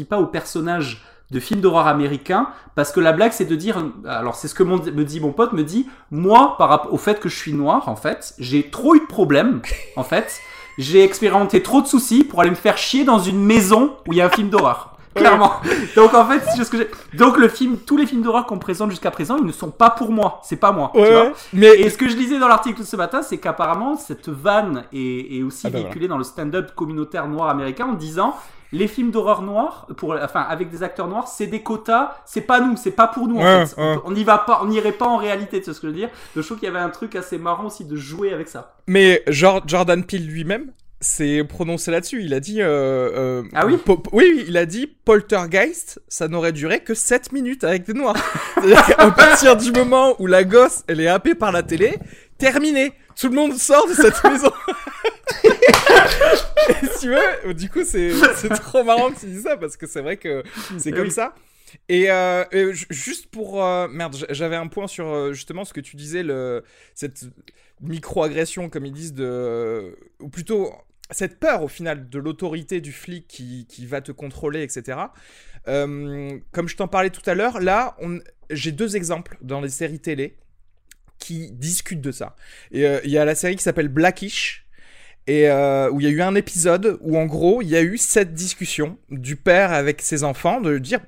pas aux personnages de films d'horreur américains parce que la blague c'est de dire alors c'est ce que mon- me dit mon pote me dit moi par rapport au fait que je suis noir en fait j'ai trop eu de problèmes en fait. J'ai expérimenté trop de soucis pour aller me faire chier dans une maison où il y a un film d'horreur clairement donc en fait c'est ce que j'ai donc le film tous les films d'horreur qu'on présente jusqu'à présent ils ne sont pas pour moi c'est pas moi tu Ouais, vois ouais. mais et ce que je lisais dans l'article ce matin, c'est qu'apparemment cette vanne est, est aussi Ah bah véhiculée dans le stand-up communautaire noir américain en disant les films d'horreur noirs, pour, enfin avec des acteurs noirs, c'est des quotas, c'est pas nous, c'est pas pour nous en fait. ouais. On n'y va pas, on n'irait pas en réalité, tu sais ce que je veux dire. Donc, je trouve qu'il y avait un truc assez marrant aussi de jouer avec ça. Mais Jor- Jordan Peele lui-même s'est prononcé là-dessus. Il a dit. euh, euh, Ah oui Oui, il a dit Poltergeist, ça n'aurait duré que 7 minutes avec des noirs. C'est-à-dire qu'à partir du moment où la gosse, elle est happée par la télé, terminé. Tout le monde sort de cette maison. Et si tu veux, du coup, c'est trop marrant que tu dis ça parce que c'est vrai que c'est Eh comme oui. ça. Et, euh, et juste pour euh, merde, j'avais un point sur euh, justement ce que tu disais, le cette micro-agression, comme ils disent, de ou plutôt cette peur au final de l'autorité du flic qui, qui va te contrôler, etc. Euh, comme je t'en parlais tout à l'heure, là, j'ai deux exemples dans les séries télé qui discutent de ça. Euh, il y a la série qui s'appelle Blackish. Et euh, où il y a eu un épisode où en gros il y a eu cette discussion du père avec ses enfants de dire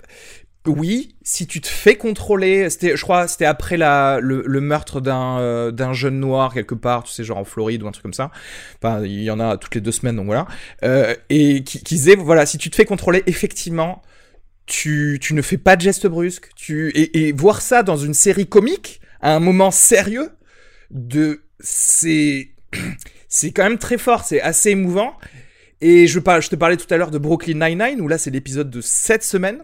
oui si tu te fais contrôler c'était je crois c'était après la le, meurtre d'un euh, d'un jeune noir quelque part tu sais genre en Floride ou un truc comme ça enfin il y en a toutes les deux semaines donc voilà Euh, et qui, disait voilà si tu te fais contrôler effectivement tu, tu ne fais pas de gestes brusques tu et, voir ça dans une série comique à un moment sérieux de c'est c'est quand même très fort, c'est assez émouvant. Et je, je te parlais tout à l'heure de Brooklyn Nine-Nine, où là c'est l'épisode de cette semaine.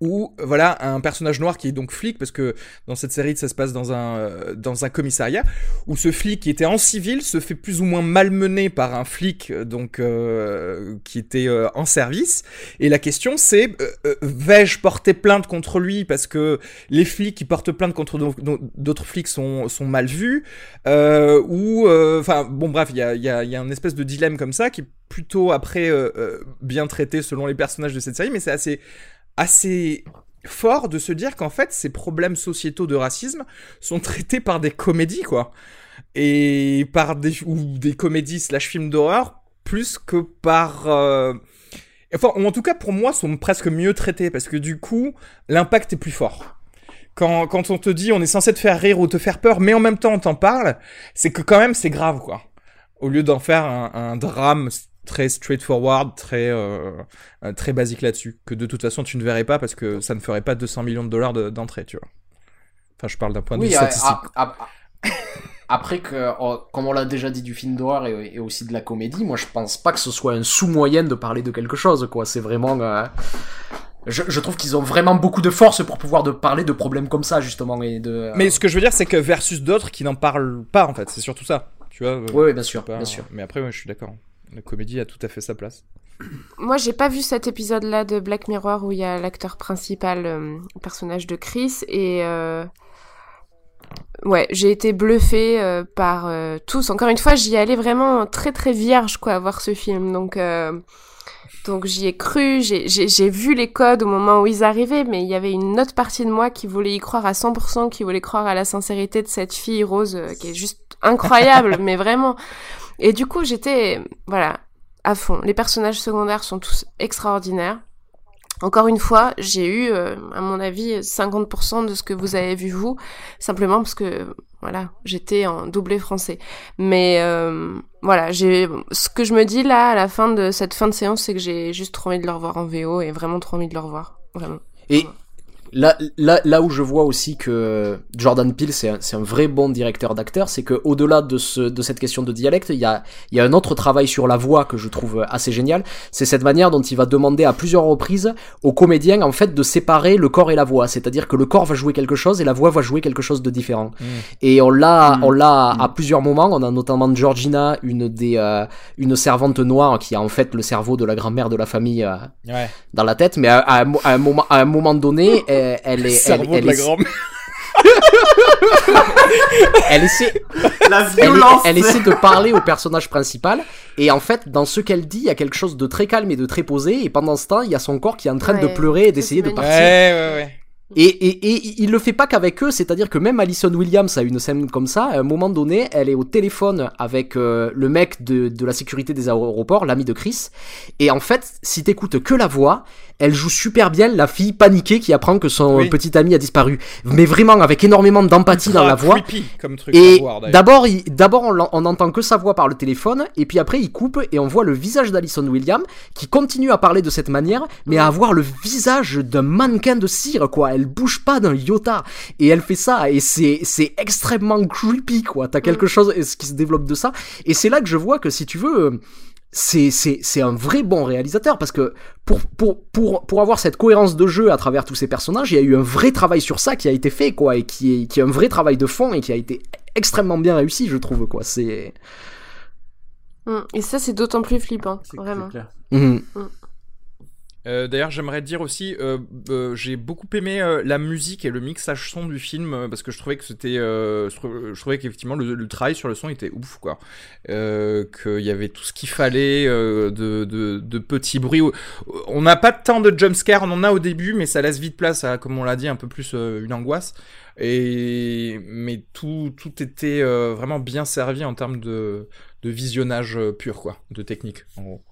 Ou voilà un personnage noir qui est donc flic parce que dans cette série ça se passe dans un euh, dans un commissariat où ce flic qui était en civil se fait plus ou moins malmener par un flic euh, donc euh, qui était euh, en service. Et la question c'est euh, euh, vais-je porter plainte contre lui parce que les flics qui portent plainte contre d'au- d'au- d'autres flics sont sont mal vus euh, ou euh, enfin bon bref il y a il y a y a une espèce de dilemme comme ça qui est plutôt après euh, euh, bien traité selon les personnages de cette série mais c'est assez assez fort de se dire qu'en fait ces problèmes sociétaux de racisme sont traités par des comédies quoi. Et par des ou des comédies slash films d'horreur plus que par euh, enfin en tout cas pour moi sont presque mieux traités parce que du coup l'impact est plus fort. Quand, quand on te dit on est censé te faire rire ou te faire peur mais en même temps on t'en parle c'est que quand même c'est grave quoi. Au lieu d'en faire un drame très straightforward, très euh, euh, très basique là-dessus, que de toute façon tu ne verrais pas parce que ça ne ferait pas 200 millions de dollars de- d'entrée, tu vois. Enfin, je parle d'un point de vue Oui, statistique. a- a- a- après que, oh, comme on l'a déjà dit du film d'horreur et, et aussi de la comédie, moi je pense pas que ce soit un sous-moyen de parler de quelque chose, quoi. C'est vraiment. euh, Je, je trouve qu'ils ont vraiment beaucoup de force pour pouvoir de parler de problèmes comme ça, justement. Et de, Mais ce que je veux dire, c'est que versus d'autres qui n'en parlent pas, en fait, c'est surtout ça. Tu vois. Oui, oui, bien sûr, pas- bien sûr. Mais après, ouais, je suis d'accord. La comédie a tout à fait sa place. Moi, j'ai pas vu cet épisode-là de Black Mirror où il y a l'acteur principal, euh, le personnage de Chris, et euh, ouais, j'ai été bluffée euh, par euh, tous. Encore une fois, j'y allais vraiment très très vierge quoi à voir ce film, donc donc j'y ai cru, j'ai vu les codes au moment où ils arrivaient, mais il y avait une autre partie de moi qui voulait y croire à 100%, qui voulait croire à la sincérité de cette fille rose qui est juste incroyable, mais vraiment. Et du coup, j'étais voilà à fond. Les personnages secondaires sont tous extraordinaires. Encore une fois, j'ai eu, euh, à mon avis, 50% de ce que vous avez vu vous, simplement parce que, voilà, j'étais en doublé français. Mais euh, voilà, j'ai ce que je me dis là, à la fin de cette fin de séance, c'est que j'ai juste trop envie de le revoir en VO et vraiment trop envie de le revoir, vraiment. Et là, là, là où je vois aussi que Jordan Peele, c'est un, c'est un vrai bon directeur d'acteur, c'est que au-delà de, ce, de cette question de dialecte, il y a, il y a un autre travail sur la voix que je trouve assez génial. C'est cette manière dont il va demander à plusieurs reprises aux comédiens, en fait, de séparer le corps et la voix. C'est-à-dire que le corps va jouer quelque chose et la voix va jouer quelque chose de différent. Et on l'a, Mm. on l'a à plusieurs moments. On a notamment Georgina, une des, euh, une servante noire qui a en fait le cerveau de la grand-mère de la famille euh, Ouais. dans la tête, mais à, à un mo- à un moment, à un moment donné, elle, elle est, Cerveau elle, elle de la est- grand-mère. elle essaie, La elle, violence. elle essaie de parler au personnage principal, et en fait, dans ce qu'elle dit, il y a quelque chose de très calme et de très posé, et pendant ce temps, il y a son corps qui est en train de pleurer et d'essayer de partir. ouais, ouais. Et, et, et il le fait pas qu'avec eux, c'est-à-dire que même Alison Williams a une scène comme ça. À un moment donné, elle est au téléphone avec euh, le mec de, de la sécurité des aéroports, l'ami de Chris. Et en fait, si t'écoutes que la voix, elle joue super bien la fille paniquée qui apprend que son Oui. petit ami a disparu. Mais vraiment avec énormément d'empathie dans la voix. comme truc Et d'abord, d'abord on, on entend que sa voix par le téléphone, et puis après il coupe et on voit le visage d'Alison Williams qui continue à parler de cette manière, mais à avoir le visage d'un mannequin de cire, quoi. Elle bouge pas d'un iota, et elle fait ça, et c'est c'est extrêmement creepy, quoi. T'as quelque chose ce qui se développe de ça, et c'est là que je vois que si tu veux. c'est, c'est, c'est un vrai bon réalisateur parce que pour, pour, pour, pour avoir cette cohérence de jeu à travers tous ces personnages, il y a eu un vrai travail sur ça qui a été fait, quoi, et qui est, qui est un vrai travail de fond et qui a été extrêmement bien réussi, je trouve, quoi. C'est. Mm. Et ça, c'est d'autant plus flippant, C'est vraiment. clair. Mhm. Euh, D'ailleurs, j'aimerais dire aussi, euh, euh, j'ai beaucoup aimé la musique et le mixage son du film parce que je trouvais que c'était, je, trou- je trouvais qu'effectivement le, le travail sur le son était ouf quoi, qu'il y avait tout ce qu'il fallait de, petits bruits. On n'a pas tant de jumpscare, on en a au début, mais ça laisse vite place à, comme on l'a dit, un peu plus une angoisse. Et mais tout tout était vraiment bien servi en termes de, visionnage pur quoi, de technique en gros.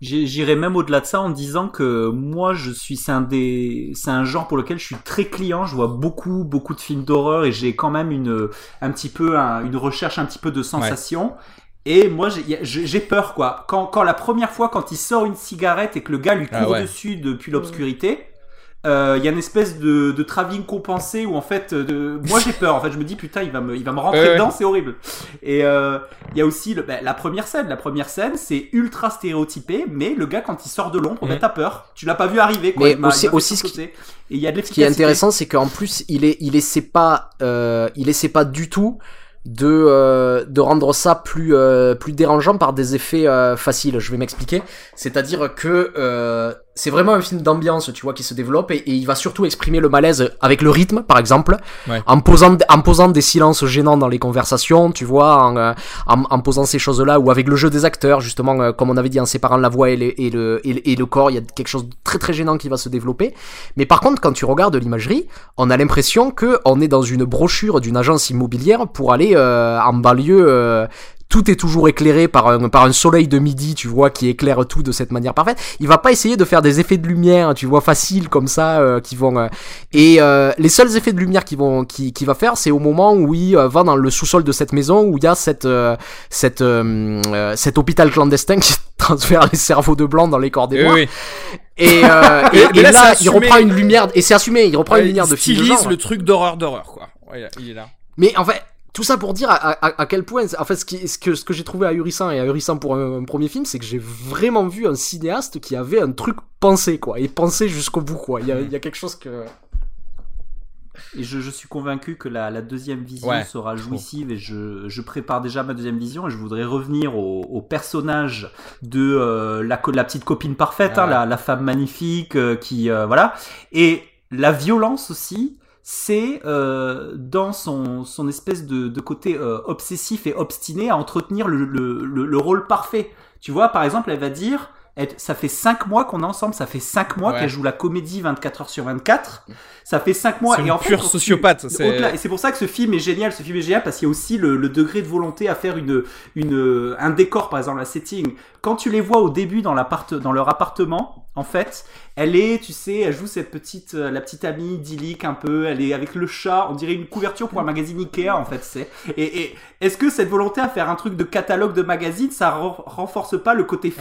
J'irais même au-delà de ça en disant que moi, je suis, c'est un des, c'est un genre pour lequel je suis très client. Je vois beaucoup, beaucoup de films d'horreur et j'ai quand même une, un petit peu, un- une recherche un petit peu de sensation. Et moi, j'ai- peur, quoi. Quand, quand la première fois, quand il sort une cigarette et que le gars lui Ah court ouais. dessus depuis l'obscurité, euh, il y a une espèce de, de travelling compensé où en fait, euh, de... moi j'ai peur. En fait, je me dis putain, il va me, il va me rentrer Ouais, ouais. dedans, c'est horrible. Et euh, il y a aussi le, bah, la première scène. La première scène, c'est ultra stéréotypé, mais le gars quand il sort de l'ombre, bah, Mhm. t'as peur. Tu l'as pas vu arriver. Quoi. Mais Il aussi- ce qui-. Et il y a de Ce qui est intéressant, c'est qu'en plus, il est, il essaie pas, euh, il essaie pas du tout de euh, de rendre ça plus euh, plus dérangeant par des effets euh, faciles. Je vais m'expliquer. C'est-à-dire que euh, c'est vraiment un film d'ambiance, tu vois, qui se développe et, et il va surtout exprimer le malaise avec le rythme, par exemple, Ouais. en posant en posant des silences gênants dans les conversations, tu vois, en, euh, en, en posant ces choses-là ou avec le jeu des acteurs, justement, euh, comme on avait dit, en séparant la voix et le, et le, et le, et le corps, il y a quelque chose de très très gênant qui va se développer. Mais par contre, quand tu regardes l'imagerie, on a l'impression que on est dans une brochure d'une agence immobilière pour aller euh, en banlieue. euh, tout est toujours éclairé par un, par un soleil de midi, tu vois, qui éclaire tout de cette manière parfaite. Il va pas essayer de faire des effets de lumière, tu vois, faciles comme ça, euh, qui vont. euh, et euh, les seuls effets de lumière qui vont, qui, qui va faire, c'est au moment où il euh, va dans le sous-sol de cette maison où il y a cette, euh, cette, euh, cet hôpital clandestin qui transfère les cerveaux de blanc dans les corps des Oui. Et, euh, et, là, il reprend une lumière, et c'est assumé, il reprend une lumière il de film stylise genre. le truc d'horreur d'horreur, quoi. Ouais, il est là. Mais en fait, tout ça pour dire à, à, à quel point, en fait, ce, qui, ce que, ce que j'ai trouvé ahurissant et ahurissant pour un, un premier film, c'est que j'ai vraiment vu un cinéaste qui avait un truc pensé, quoi, et pensé jusqu'au bout, quoi. Il y a, il y a quelque chose que. Et je, je suis convaincu que la, la deuxième vision Ouais, sera jouissive et je, je prépare déjà ma deuxième vision et je voudrais revenir au, au personnage de euh, la, petite copine parfaite, Ah hein, la, la femme magnifique euh, qui euh, voilà et la violence aussi. C'est euh, dans son, son espèce de, de côté euh, obsessif et obstiné à entretenir le, le, le, le rôle parfait. Tu vois, par exemple, elle va dire, elle- ça fait 5 mois qu'on est ensemble, ça fait 5 mois Ouais. qu'elle joue la comédie 24 heures sur 24. Ça fait 5 mois C'est et une en fait, pure tu- sociopathe, et c'est pour ça que ce film est génial. Ce film est génial parce qu'il y a aussi le, le degré de volonté à faire une, une, un décor, par exemple, un setting. Quand tu les vois au début dans, l'appart, dans leur appartement, en fait, elle est, tu sais, elle joue cette petite, euh, la petite amie idyllique un peu. Elle est avec le chat. On dirait une couverture pour un magazine Ikea, en fait, c'est. Et, et est-ce que cette volonté à faire un truc de catalogue de magazine, ça ren- renforce pas le côté Ouais.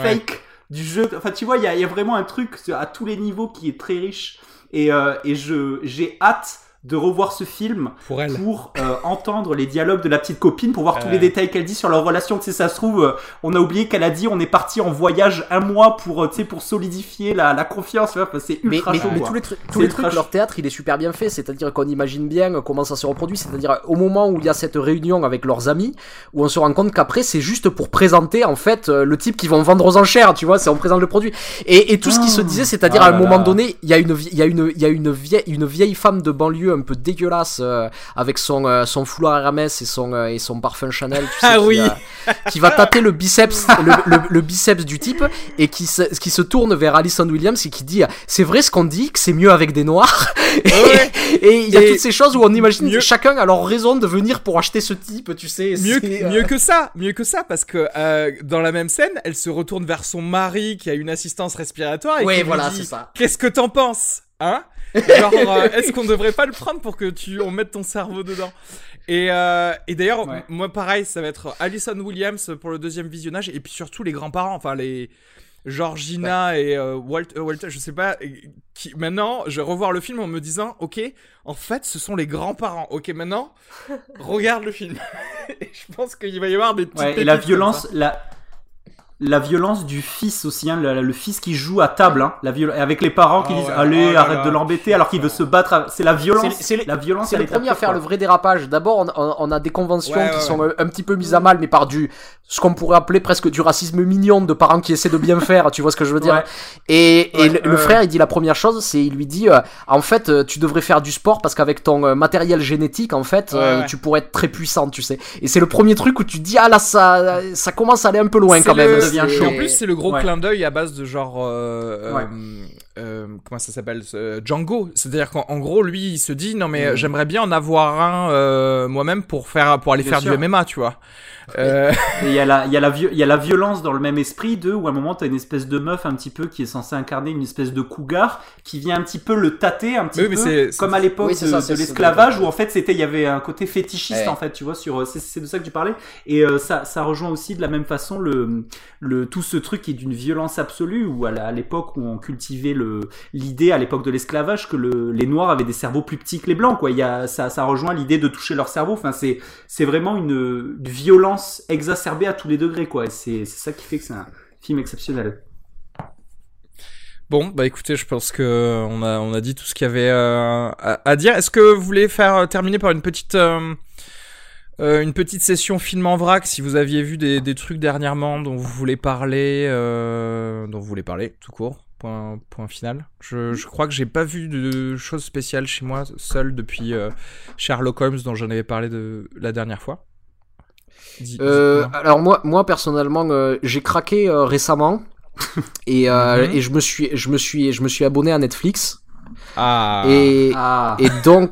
Du jeu Enfin, tu vois, il y a, il y a vraiment un truc à tous les niveaux qui est très riche. Et, euh, et je, j'ai hâte de revoir ce film Pour elle. pour euh, entendre les dialogues de la petite copine, pour voir tous les détails qu'elle dit sur leur relation. Tu sais, ça se trouve, euh, on a oublié qu'elle a dit on est parti en voyage un mois pour, euh, tu sais, pour solidifier la, la confiance. C'est Mais, ultra mais, chaud. mais tous les, trucs, tous les trucs, leur théâtre, il est super bien fait. C'est-à-dire qu'on imagine bien comment ça se reproduit. C'est-à-dire au moment où il y a cette réunion avec leurs amis, où on se rend compte qu'après c'est juste pour présenter en fait le type qui vont vendre aux enchères. Tu vois, c'est on présente le produit. Et, et tout ce qui se disait, c'est-à-dire Ah à un moment donné, il y a une, vie- il y a une, il y a une vieille, une vieille femme de banlieue un peu dégueulasse euh, avec son, euh, son foulard Hermès et son, euh, et son parfum Chanel. Tu sais, Ah qui, oui. qui va tâter le biceps, le, le- le biceps du type et qui se, qui se tourne vers Alison Williams et qui dit c'est vrai ce qu'on dit que c'est mieux avec des noirs et Ouais. et il y a Et toutes ces choses où on imagine mieux- chacun a leur raison de venir pour acheter ce type tu sais Mieux, que, mieux que ça, mieux que ça, parce que dans la même scène, elle se retourne vers son mari qui a une assistance respiratoire et ouais qui lui voilà dit, c'est ça Qu'est-ce que t'en penses? Hein? Genre, euh, est-ce qu'on devrait pas le prendre pour que tu on mette ton cerveau dedans? Et, euh, et d'ailleurs, Ouais. moi pareil, ça va être Alison Williams pour le deuxième visionnage, et puis surtout les grands-parents, enfin les Georgina et euh, Walt- euh, Walter, je sais pas. Qui, maintenant, je vais revoir le film en me disant, ok, en fait, ce sont les grands-parents. Ok, maintenant, regarde le film. et je pense qu'il va y avoir des Ouais, et la violence, la, la violence du fils aussi, hein, le, le fils qui joue à table, hein, la viol- avec les parents qui Ah disent ouais, allez oh arrête là, de l'embêter alors qu'il veut se battre. à- C'est la violence. C'est- c'est- la violence. c'est elle le est premier à faire quoi. le vrai dérapage. D'abord, on, on- on a des conventions Ouais, qui ouais, sont euh, un petit peu mises à mal, mais par du ce qu'on pourrait appeler presque du racisme mignon de parents qui essaient de bien faire. Tu vois ce que je veux dire Ouais. Et, et Ouais, le, frère, il dit la première chose, c'est il lui dit euh, en fait, euh, tu devrais faire du sport parce qu'avec ton euh, matériel génétique, en fait, euh, ouais. tu pourrais être très puissant, tu sais. Et c'est le premier truc où tu dis ah là ça ça commence à aller un peu loin C'est quand même. Devient chaud. Et en plus, c'est le gros Ouais. clin d'œil à base de genre. euh, Ouais. euh, euh, comment ça s'appelle ce- Django. C'est-à-dire qu'en en gros, lui, il se dit non, mais Mm. euh, j'aimerais bien en avoir un euh, moi-même pour, faire, pour aller Bien faire sûr. du MMA, tu vois. Euh, il y, a la- il y, a la vi- il y a la violence dans le même esprit de où à un moment t'as une espèce de meuf un petit peu qui est censée incarner une espèce de cougar qui vient un petit peu le tâter un petit Oui, peu comme à l'époque Oui, de, l'esclavage où en fait c'était il y avait un côté fétichiste Ouais. en fait tu vois sur euh, c'est de ça que tu parlais et euh, ça ça rejoint aussi de la même façon le le tout ce truc qui est d'une violence absolue où à l'époque où on cultivait le l'idée à l'époque de l'esclavage que le, les Noirs avaient des cerveaux plus petits que les Blancs. Quoi, il y a ça, rejoint l'idée de toucher leur cerveau. Enfin, c'est c'est vraiment une, violence exacerbée à tous les degrés. Quoi, c'est c'est ça qui fait que c'est un film exceptionnel. Bon, bah écoutez, je pense que on a on a dit tout ce qu'il y avait euh, à, dire. Est-ce que vous voulez faire euh, terminer par une petite euh, une petite session film en vrac si vous aviez vu des, trucs dernièrement dont vous voulez parler, dont vous voulez parler tout court? Point, point final. Je, je crois que j'ai pas vu de choses spéciales chez moi seul depuis euh, Sherlock Holmes dont j'en avais parlé de la dernière fois. Dis- Euh, alors moi, moi personnellement, euh, j'ai craqué euh, récemment et, euh, Mhm. et je me suis, je me suis, je me suis abonné à Netflix ah. et Ah, et donc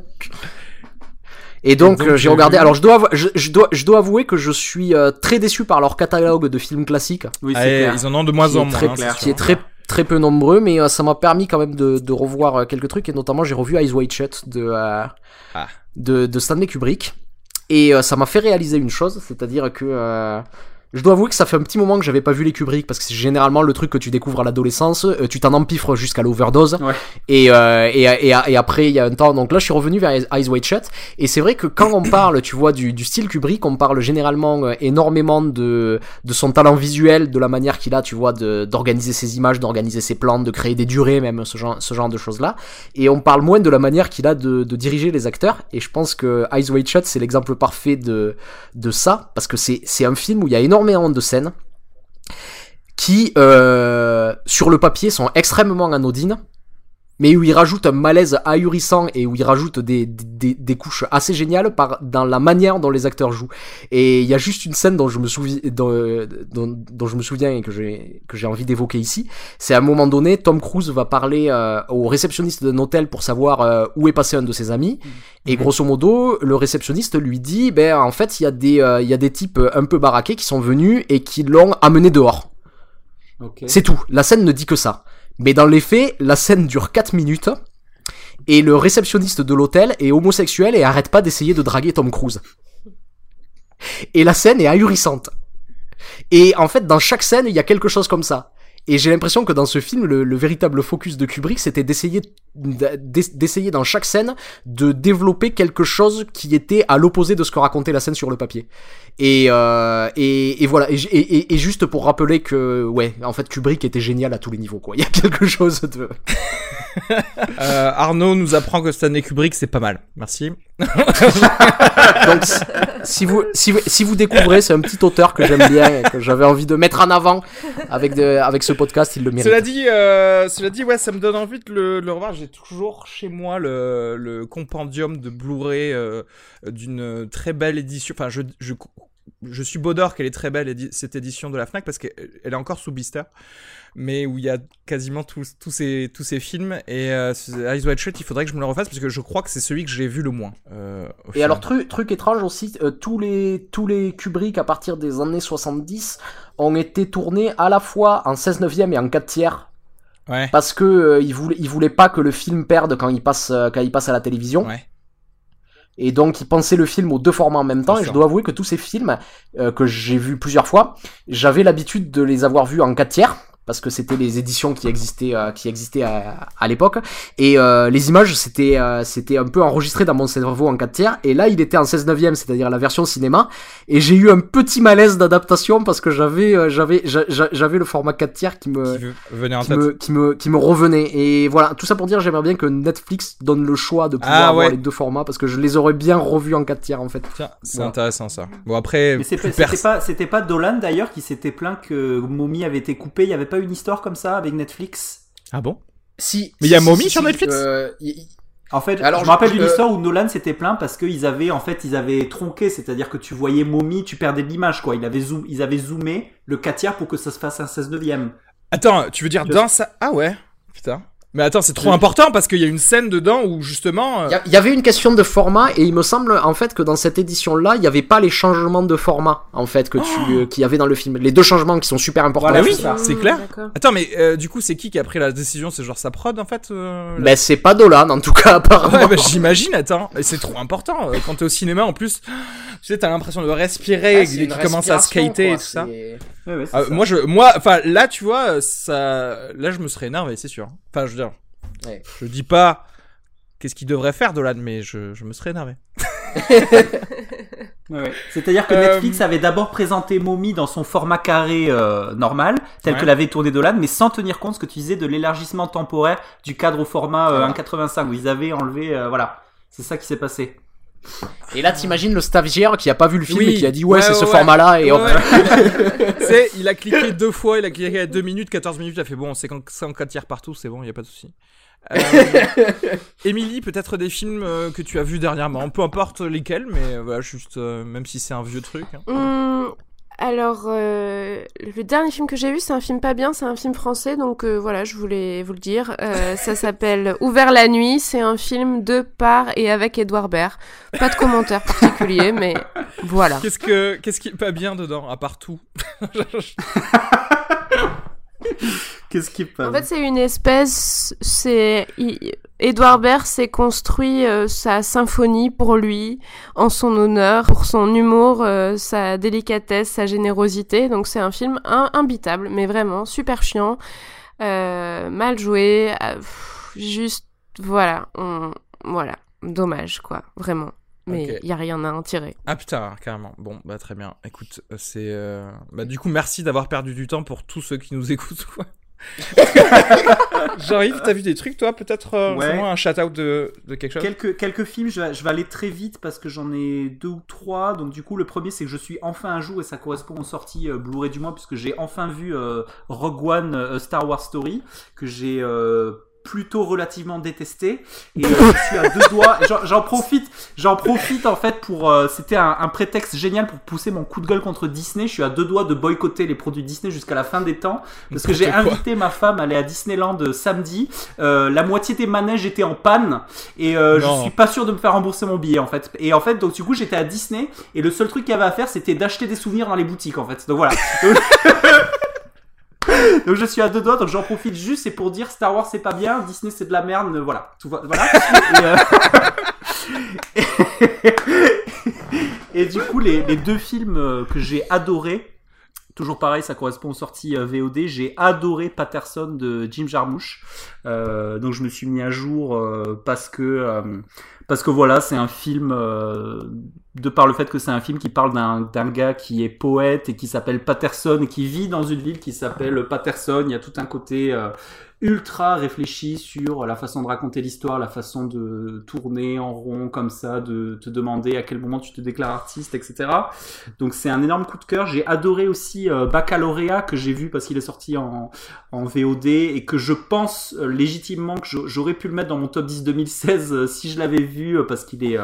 et donc, donc, j'ai regardé. vu Alors je dois, avou- je, je dois, je dois avouer que je suis euh, très déçu par leur catalogue de films classiques, oui, Ah, et clair. ils en ont de moins en moins. très, hein, qui est très très peu nombreux, mais euh, ça m'a permis quand même de, de revoir euh, quelques trucs et notamment j'ai revu Eyes Wide Shut de euh, Ah. de, de Stanley Kubrick et ça m'a fait réaliser une chose, c'est-à-dire que je dois avouer que ça fait un petit moment que j'avais pas vu les Kubrick parce que c'est généralement le truc que tu découvres à l'adolescence, euh, tu t'en empiffres jusqu'à l'overdose. Ouais. et, euh, et, et, et après il y a un temps donc là je suis revenu vers Eyes Wide Shut. Et c'est vrai que quand on parle tu vois du, du style Kubrick on parle généralement euh, énormément de, de son talent visuel de la manière qu'il a tu vois d'organiser ses images d'organiser ses plans de créer des durées même ce genre, ce genre de choses là et on parle moins de la manière qu'il a de, de diriger les acteurs. Et je pense que Eyes Wide Shut c'est l'exemple parfait de, de ça parce que c'est c'est un film où il y a énormément de scènes qui euh, sur le papier sont extrêmement anodines mais où il rajoute un malaise ahurissant et où il rajoute des, des, des couches assez géniales par, dans la manière dont les acteurs jouent. Et il y a juste une scène dont je me souviens, dont, dont, dont je me souviens et que j'ai, que j'ai envie d'évoquer ici. C'est à un moment donné, Tom Cruise va parler euh, au réceptionniste d'un hôtel pour savoir euh, où est passé un de ses amis. Et grosso modo, le réceptionniste lui dit, ben, en fait, il y a des, euh, il y a des types un peu baraqués qui sont venus et qui l'ont amené dehors. Ok. C'est tout. La scène ne dit que ça. Mais dans les faits, la scène dure 4 minutes. Et le réceptionniste de l'hôtel est homosexuel et arrête pas d'essayer de draguer Tom Cruise. Et la scène est ahurissante. Et en fait, dans chaque scène, il y a quelque chose comme ça. Et j'ai l'impression que dans ce film, le, le véritable focus de Kubrick, c'était d'essayer d'essayer dans chaque scène de développer quelque chose qui était à l'opposé de ce que racontait la scène sur le papier. Et, euh, et, et voilà. Et, et, et juste pour rappeler que, ouais, en fait, Kubrick était génial à tous les niveaux, quoi. Il y a quelque chose de. Euh, Arnaud nous apprend que Stanley Kubrick c'est pas mal. Merci. Donc, si- vous, si vous, si vous découvrez, c'est un petit auteur que j'aime bien et que j'avais envie de mettre en avant avec, de, avec ce podcast, il le mérite. Cela dit, euh, cela dit, ouais, ça me donne envie de le, le revoir. J'ai toujours chez moi le, le compendium de Blu-ray euh, d'une très belle édition. Enfin, je, je, je suis Baudor qu'elle est très belle édi- cette édition de la Fnac parce qu'elle est encore sous blister, mais où il y a quasiment tous, tous ces tous ces films et euh, Eyes Wide Shut, il faudrait que je me le refasse parce que je crois que c'est celui que j'ai vu le moins. euh, Et alors, truc, truc étrange aussi, euh, tous les, tous les Kubrick à partir des années 70 ont été tournés à la fois en 16 neuvième et en 4 tiers. ouais, Parce que euh, ils voulaient, ils voulaient pas que le film perde quand il passe, euh, quand il passe à la télévision. ouais. Et donc, ils pensaient le film aux deux formats en même temps. Bien Et je dois avouer que tous ces films, euh, que j'ai vus plusieurs fois, j'avais l'habitude de les avoir vus en 4 tiers. Parce que c'était les éditions qui existaient, euh, qui existaient à, à l'époque. Et euh, les images, c'était euh, c'était un peu enregistré dans mon cerveau en 4 tiers. Et là, il était en 16 neuvième, c'est-à-dire la version cinéma. Et j'ai eu un petit malaise d'adaptation parce que j'avais euh, j'avais j'a- j'a- j'avais le format 4 tiers qui me Qui veut- venait en qui tête. me, qui me, qui me revenait. Et voilà, tout ça pour dire, j'aimerais bien que Netflix donne le choix de pouvoir Ah, avoir ouais. les deux formats parce que je les aurais bien revus en 4 tiers en fait. Tiens, c'est Voilà. intéressant ça. Bon après, c'était pas, c'était pas Dolan d'ailleurs qui s'était plaint que Mommy avait été coupé. Il y avait pas une histoire comme ça avec Netflix Ah bon? Si. Mais il y a Mommy sur Netflix? euh, y- y- En fait, Alors, je me rappelle d'une euh, histoire où Nolan s'était plaint parce qu'ils avaient, en fait, ils avaient tronqué, c'est-à-dire que tu voyais Mommy, tu perdais de l'image, quoi. Ils avaient, zoom, ils avaient zoomé le 4 tiers pour que ça se fasse un 16 neuvième. Attends, tu veux dire dans ça Ah ouais, putain. Mais attends, c'est trop important parce qu'il y a une scène dedans où justement. euh, Il y, avait une question de format et il me semble en fait que dans cette édition-là, il n'y avait pas les changements de format en fait que tu euh, qu'il y avait dans le film. Les deux changements qui sont super importants. Voilà, Bah oui, c'est clair. d'accord. Attends, mais euh, du coup, c'est qui qui a pris la décision? C'est genre sa prod en fait euh, Ben c'est pas Dolan en tout cas apparemment. Ouais, bah, j'imagine, attends. C'est trop important. euh, Quand t'es au cinéma en plus, tu sais, t'as l'impression de respirer, Ah, et qu'il commence à skater quoi, et tout ça. Ouais, ouais, Ah, moi, je, moi, enfin, là, tu vois, ça, là, je me serais énervé, c'est sûr. Enfin, je veux dire, Ouais. je dis pas qu'est-ce qu'il devrait faire Dolan, mais je, je me serais énervé. Ouais. C'est-à-dire que Euh, Netflix avait d'abord présenté Mommy dans son format carré euh, normal, tel Ouais. que l'avait tourné Dolan, mais sans tenir compte ce que tu disais de l'élargissement temporaire du cadre au format euh, 1.85 où ils avaient enlevé, euh, voilà, c'est ça qui s'est passé. Et là, t'imagines le stagiaire qui a pas vu le film Oui. et qui a dit ouais, Ouais, c'est ce ouais, format-là et hop. Il a cliqué deux fois, il a cliqué à 2 minutes, 14 minutes, il a fait bon, c'est quand c'est en 4 tiers partout, c'est bon, il y a pas de souci. Euh, Émilie, peut-être des films euh, que tu as vus dernièrement, peu importe lesquels, mais euh, voilà, juste, euh, même si c'est un vieux truc. hein. Alors, euh, le dernier film que j'ai vu, c'est un film pas bien, c'est un film français, donc euh, voilà, je voulais vous le dire. Euh, ça s'appelle Ouvert la nuit, c'est un film de par et avec Edouard Baird. Pas de commentaire particulier, mais voilà. Qu'est-ce que qu'est-ce qui est pas bien dedans, à part tout Qu'est-ce qui est pas En fait, c'est une espèce. C'est il- Edouard Baird s'est construit euh, sa symphonie pour lui, en son honneur, pour son humour, euh, sa délicatesse, sa générosité. Donc c'est un film imbitable, mais vraiment super chiant, euh, mal joué, pff, juste voilà, on- voilà, dommage quoi, vraiment. Mais il Ok. y a rien à en tirer. Ah putain, carrément. Bon, bah très bien. Écoute, c'est. Bah du coup, merci d'avoir perdu du temps pour tous ceux qui nous écoutent, quoi. Jean-Yves, t'as vu des trucs, toi Peut-être euh, Ouais. un shout-out de, de quelque chose? Quelques, quelques films, je vais, je vais aller très vite parce que j'en ai deux ou trois. Donc du coup, le premier, c'est que je suis enfin à jour et ça correspond aux sorties euh, Blu-ray du mois puisque j'ai enfin vu euh, Rogue One, Star Wars Story, que j'ai plutôt relativement détesté. Et euh, je suis à deux doigts. J'en profite, j'en profite en fait pour. euh, C'était un, un prétexte génial pour pousser mon coup de gueule contre Disney. Je suis à deux doigts de boycotter les produits Disney jusqu'à la fin des temps parce que j'ai invité ma femme à aller à Disneyland euh, samedi. Euh, la moitié des manèges étaient en panne et je suis pas sûr de me faire rembourser mon billet en fait. Et en fait, donc du coup, j'étais à Disney et le seul truc qu'il y avait à faire, c'était d'acheter des souvenirs dans les boutiques en fait. Donc voilà. Donc, je suis à deux doigts, donc j'en profite juste, c'est pour dire Star Wars c'est pas bien, Disney c'est de la merde, voilà. Tout voilà. Et, euh, et du coup, les, les deux films euh, que j'ai adorés, toujours pareil, ça correspond aux sorties euh, VOD, j'ai adoré Patterson de Jim Jarmusch. Euh, donc je me suis mis à jour euh, parce que euh, parce que voilà, c'est un film euh, de par le fait que c'est un film qui parle d'un gars qui est poète et qui s'appelle Patterson et qui vit dans une ville qui s'appelle Patterson. Il y a tout un côté euh, ultra réfléchi sur la façon de raconter l'histoire, la façon de tourner en rond comme ça, de te demander à quel moment tu te déclares artiste, etc. Donc c'est un énorme coup de cœur. J'ai adoré aussi euh, Baccalauréat que j'ai vu parce qu'il est sorti en, en VOD et que je pense euh, légitimement que j'aurais pu le mettre dans mon top 10 2016 euh, si je l'avais vu parce qu'il est,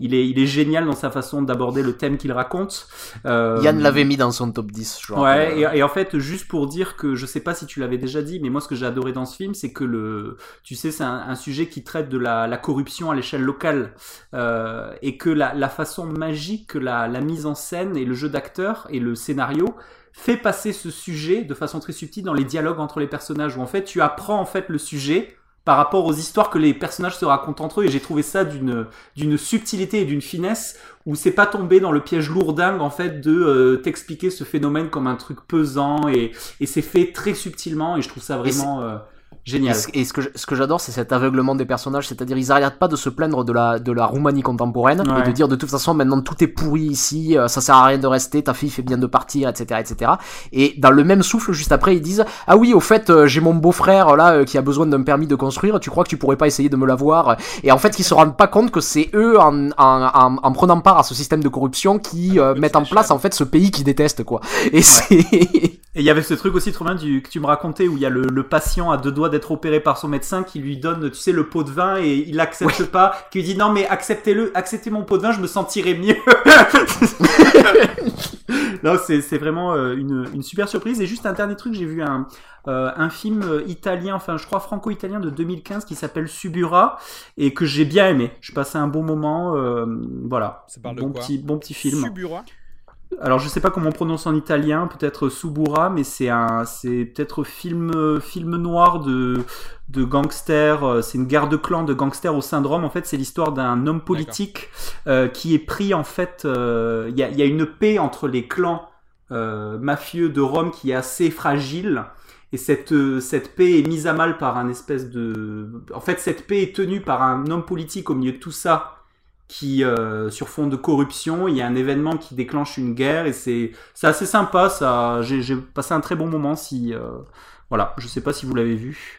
il est, il est génial dans sa façon d'aborder le thème qu'il raconte. Yann l'avait mis dans son top 10, je crois. Ouais, et, et en fait, juste pour dire que je sais pas si tu l'avais déjà dit, mais moi ce que j'ai adoré dans ce film, c'est que le, tu sais, c'est un, sujet qui traite de la, corruption à l'échelle locale euh, et que la, façon magique que la, la mise en scène et le jeu d'acteur et le scénario fait passer ce sujet de façon très subtile dans les dialogues entre les personnages où en fait tu apprends en fait le sujet par rapport aux histoires que les personnages se racontent entre eux et j'ai trouvé ça d'une d'une subtilité et d'une finesse où c'est pas tombé dans le piège lourdingue en fait de euh, t'expliquer ce phénomène comme un truc pesant et, et c'est fait très subtilement et je trouve ça vraiment euh, génial. et ce que ce que j'adore, c'est cet aveuglement des personnages, c'est-à-dire ils arrêtent pas de se plaindre de la de la Roumanie contemporaine Ouais. et de dire de toute façon maintenant tout est pourri ici, euh, ça sert à rien de rester, ta fille fait bien de partir, etc., etc. Et dans le même souffle, juste après, ils disent ah oui au fait euh, j'ai mon beau-frère là euh, qui a besoin d'un permis de construire, tu crois que tu pourrais pas essayer de me l'avoir? Et en fait, ils se rendent pas compte que c'est eux en, en, en, en prenant part à ce système de corruption qui euh, Petite mettent en place en fait ce pays qui déteste quoi. Et c'est Et il y avait ce truc aussi trop bien du, que tu me racontais où il y a le, le patient à deux doigts d'être opéré par son médecin qui lui donne, tu sais, le pot de vin et il accepte pas, qui lui dit non mais acceptez-le, acceptez mon pot de vin, je me sentirai mieux. non, c'est vraiment euh, une, une super surprise. Et juste un dernier truc, j'ai vu un, euh, un film italien, enfin je crois franco-italien de 2015 qui s'appelle Subura et que j'ai bien aimé. Je passais un bon moment, euh, voilà. Ça parle de bon quoi petit, bon petit film. Subura? Alors je sais pas comment on prononce en italien, peut-être Subura, mais c'est un, c'est peut-être film, film noir de, de gangsters. euh, C'est une guerre de clans de gangsters au syndrome. En fait, c'est l'histoire d'un homme politique euh, qui est pris en fait. euh, Il y, a, il y a une paix entre les clans euh, mafieux de Rome qui est assez fragile. Et cette, cette paix est mise à mal par un espèce de... En fait, cette paix est tenue par un homme politique au milieu de tout ça, qui, euh, sur fond de corruption, il y a un événement qui déclenche une guerre, et c'est c'est assez sympa, ça. J'ai j'ai passé un très bon moment, si... euh, Voilà, je sais pas si vous l'avez vu.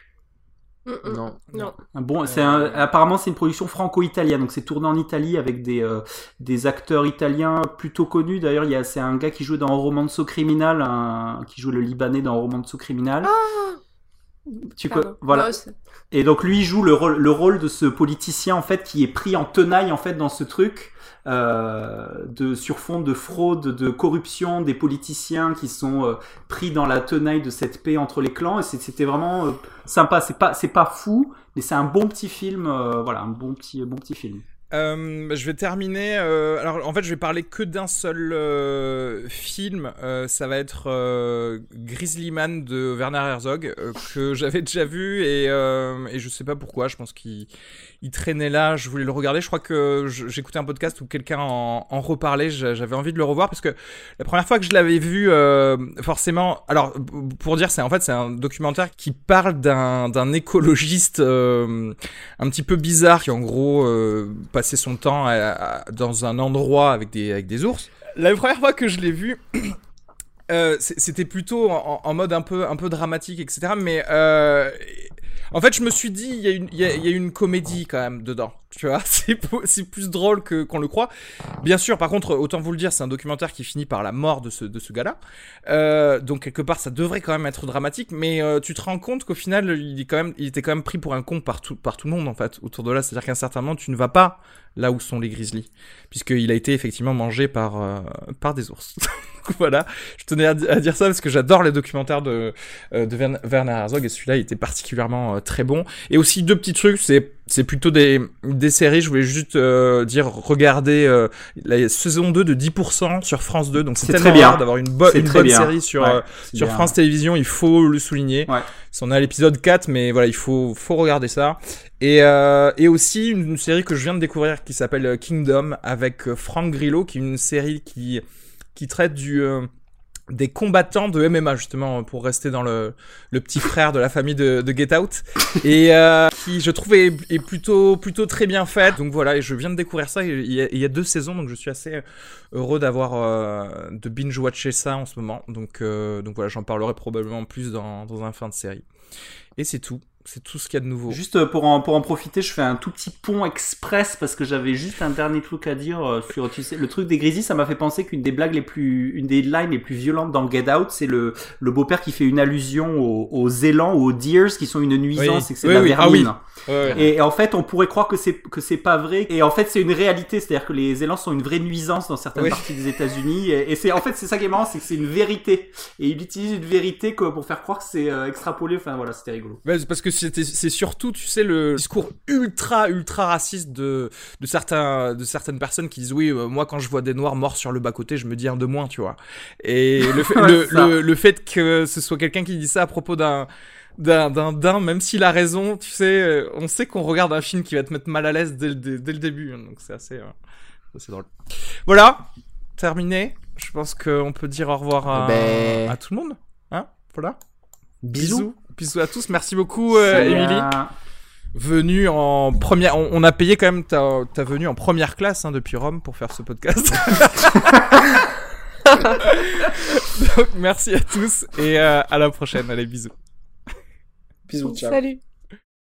Mm, mm. Non. Non. Bon, c'est un- apparemment c'est une production franco-italienne, donc c'est tourné en Italie avec des euh, des acteurs italiens plutôt connus. D'ailleurs, il y a c'est un gars qui joue dans Romanzo Criminal, un, qui joue le Libanais dans Romanzo Criminal. Ah, tu peux, pardon. voilà. C'est- Et donc lui joue le rôle le rôle de ce politicien en fait qui est pris en tenaille en fait dans ce truc. Euh, de sur fond de fraude, de corruption des politiciens qui sont euh, pris dans la tenaille de cette paix entre les clans et c'était vraiment euh, sympa. C'est pas c'est pas fou, mais c'est un bon petit film. euh, voilà, un bon petit bon petit film. Euh, je vais terminer. euh, alors, en fait, je vais parler que d'un seul euh, film. Ça va être Grizzly Man de Werner Herzog que j'avais déjà vu et, et je sais pas pourquoi. Je pense qu'il il traînait là. Je voulais le regarder. Je crois que j'écoutais un podcast où quelqu'un en, reparlait. J'a- J'avais envie de le revoir parce que la première fois que je l'avais vu, forcément. Alors, pour dire, c'est en fait c'est un documentaire qui parle d'un écologiste. un petit peu bizarre qui en gros euh, passait son temps dans un endroit avec des, avec des ours. La première fois que je l'ai vu, euh, c'était plutôt en, mode un peu, un peu dramatique, etc. Mais euh, en fait, je me suis dit, il y, y a- il y a une comédie quand même dedans. Tu vois, c'est plus drôle que qu'on le croit. Bien sûr, par contre, autant vous le dire, c'est un documentaire qui finit par la mort de ce, de ce gars-là. Euh, donc quelque part, ça devrait quand même être dramatique, mais euh, tu te rends compte qu'au final, il, est quand même, il était quand même pris pour un con par tout, par tout le monde en fait autour de là. C'est-à-dire qu'à un certain moment, tu ne vas pas là où sont les grizzlies, puisqu'il a été effectivement mangé par euh, par des ours. voilà, je tenais à, di- à dire ça parce que j'adore les documentaires de euh, de Werner Herzog et celui-là il était particulièrement euh, très bon. Et aussi deux petits trucs, c'est c'est plutôt des des séries. Je voulais juste euh, dire regardez euh, la saison 2 de 10% sur France 2. Donc c'est très bien. d'avoir une, bo- une très bonne bien. série sur Ouais, euh, sur bien. France Télévisions, il faut le souligner. Ouais. On à l'épisode 4, mais voilà, il faut, faut regarder ça. Et, euh, et aussi une, série que je viens de découvrir qui s'appelle Kingdom avec Frank Grillo, qui est une série qui, qui traite du, des combattants de MMA, justement, pour rester dans le, le petit frère de la famille de, Get Out. Et euh, qui, je trouve, est, plutôt, plutôt très bien faite. Donc voilà, et je viens de découvrir ça. Il y a, il y a deux saisons, donc je suis assez heureux d'avoir euh, de binge-watcher ça en ce moment. Donc, euh, donc voilà, j'en parlerai probablement plus dans, dans un fin de série. Et c'est tout. C'est tout ce qu'il y a de nouveau. Juste euh, pour en, pour en profiter, je fais un tout petit pont express parce que j'avais juste un dernier truc à dire euh, sur tu sais, le truc des Grizzlies. Ça m'a fait penser qu'une des blagues les plus, une des lines les plus violentes dans Get Out, c'est le, le beau-père qui fait une allusion aux, aux élans ou aux deers qui sont une nuisance Oui. et que c'est Oui, la oui. Ah vermine. Et, et en fait, on pourrait croire que c'est que c'est pas vrai. Et en fait, c'est une réalité. C'est-à-dire que les élans sont une vraie nuisance dans certaines Oui. parties des États-Unis. Et, et c'est en fait c'est ça qui est marrant, c'est que c'est une vérité. Et il utilise une vérité quoi, pour faire croire que c'est euh, extrapolé. Enfin voilà, c'était rigolo. Parce que c'est surtout, tu sais, le discours ultra, ultra raciste de, de, certains, de certaines personnes qui disent Oui, euh, moi, quand je vois des noirs morts sur le bas-côté, je me dis un de moins, tu vois. Et le fait, le, le, le fait que ce soit quelqu'un qui dit ça à propos d'un. D'un, d'un, même s'il a raison, tu sais, euh, on sait qu'on regarde un film qui va te mettre mal à l'aise dès, le- dès, dès le début, hein, donc c'est assez, euh, c'est drôle. Voilà, terminé. Je pense qu'on peut dire au revoir à, Ben- à tout le monde. Hein voilà. Bisous. Bisous à tous. Merci beaucoup, euh. Émilie. Venue en première. On, on a payé quand même ta, ta venue en première classe hein, depuis Rome pour faire ce podcast. Donc, merci à tous et euh, à la prochaine. Allez, bisous. Bisous, ciao. Salut.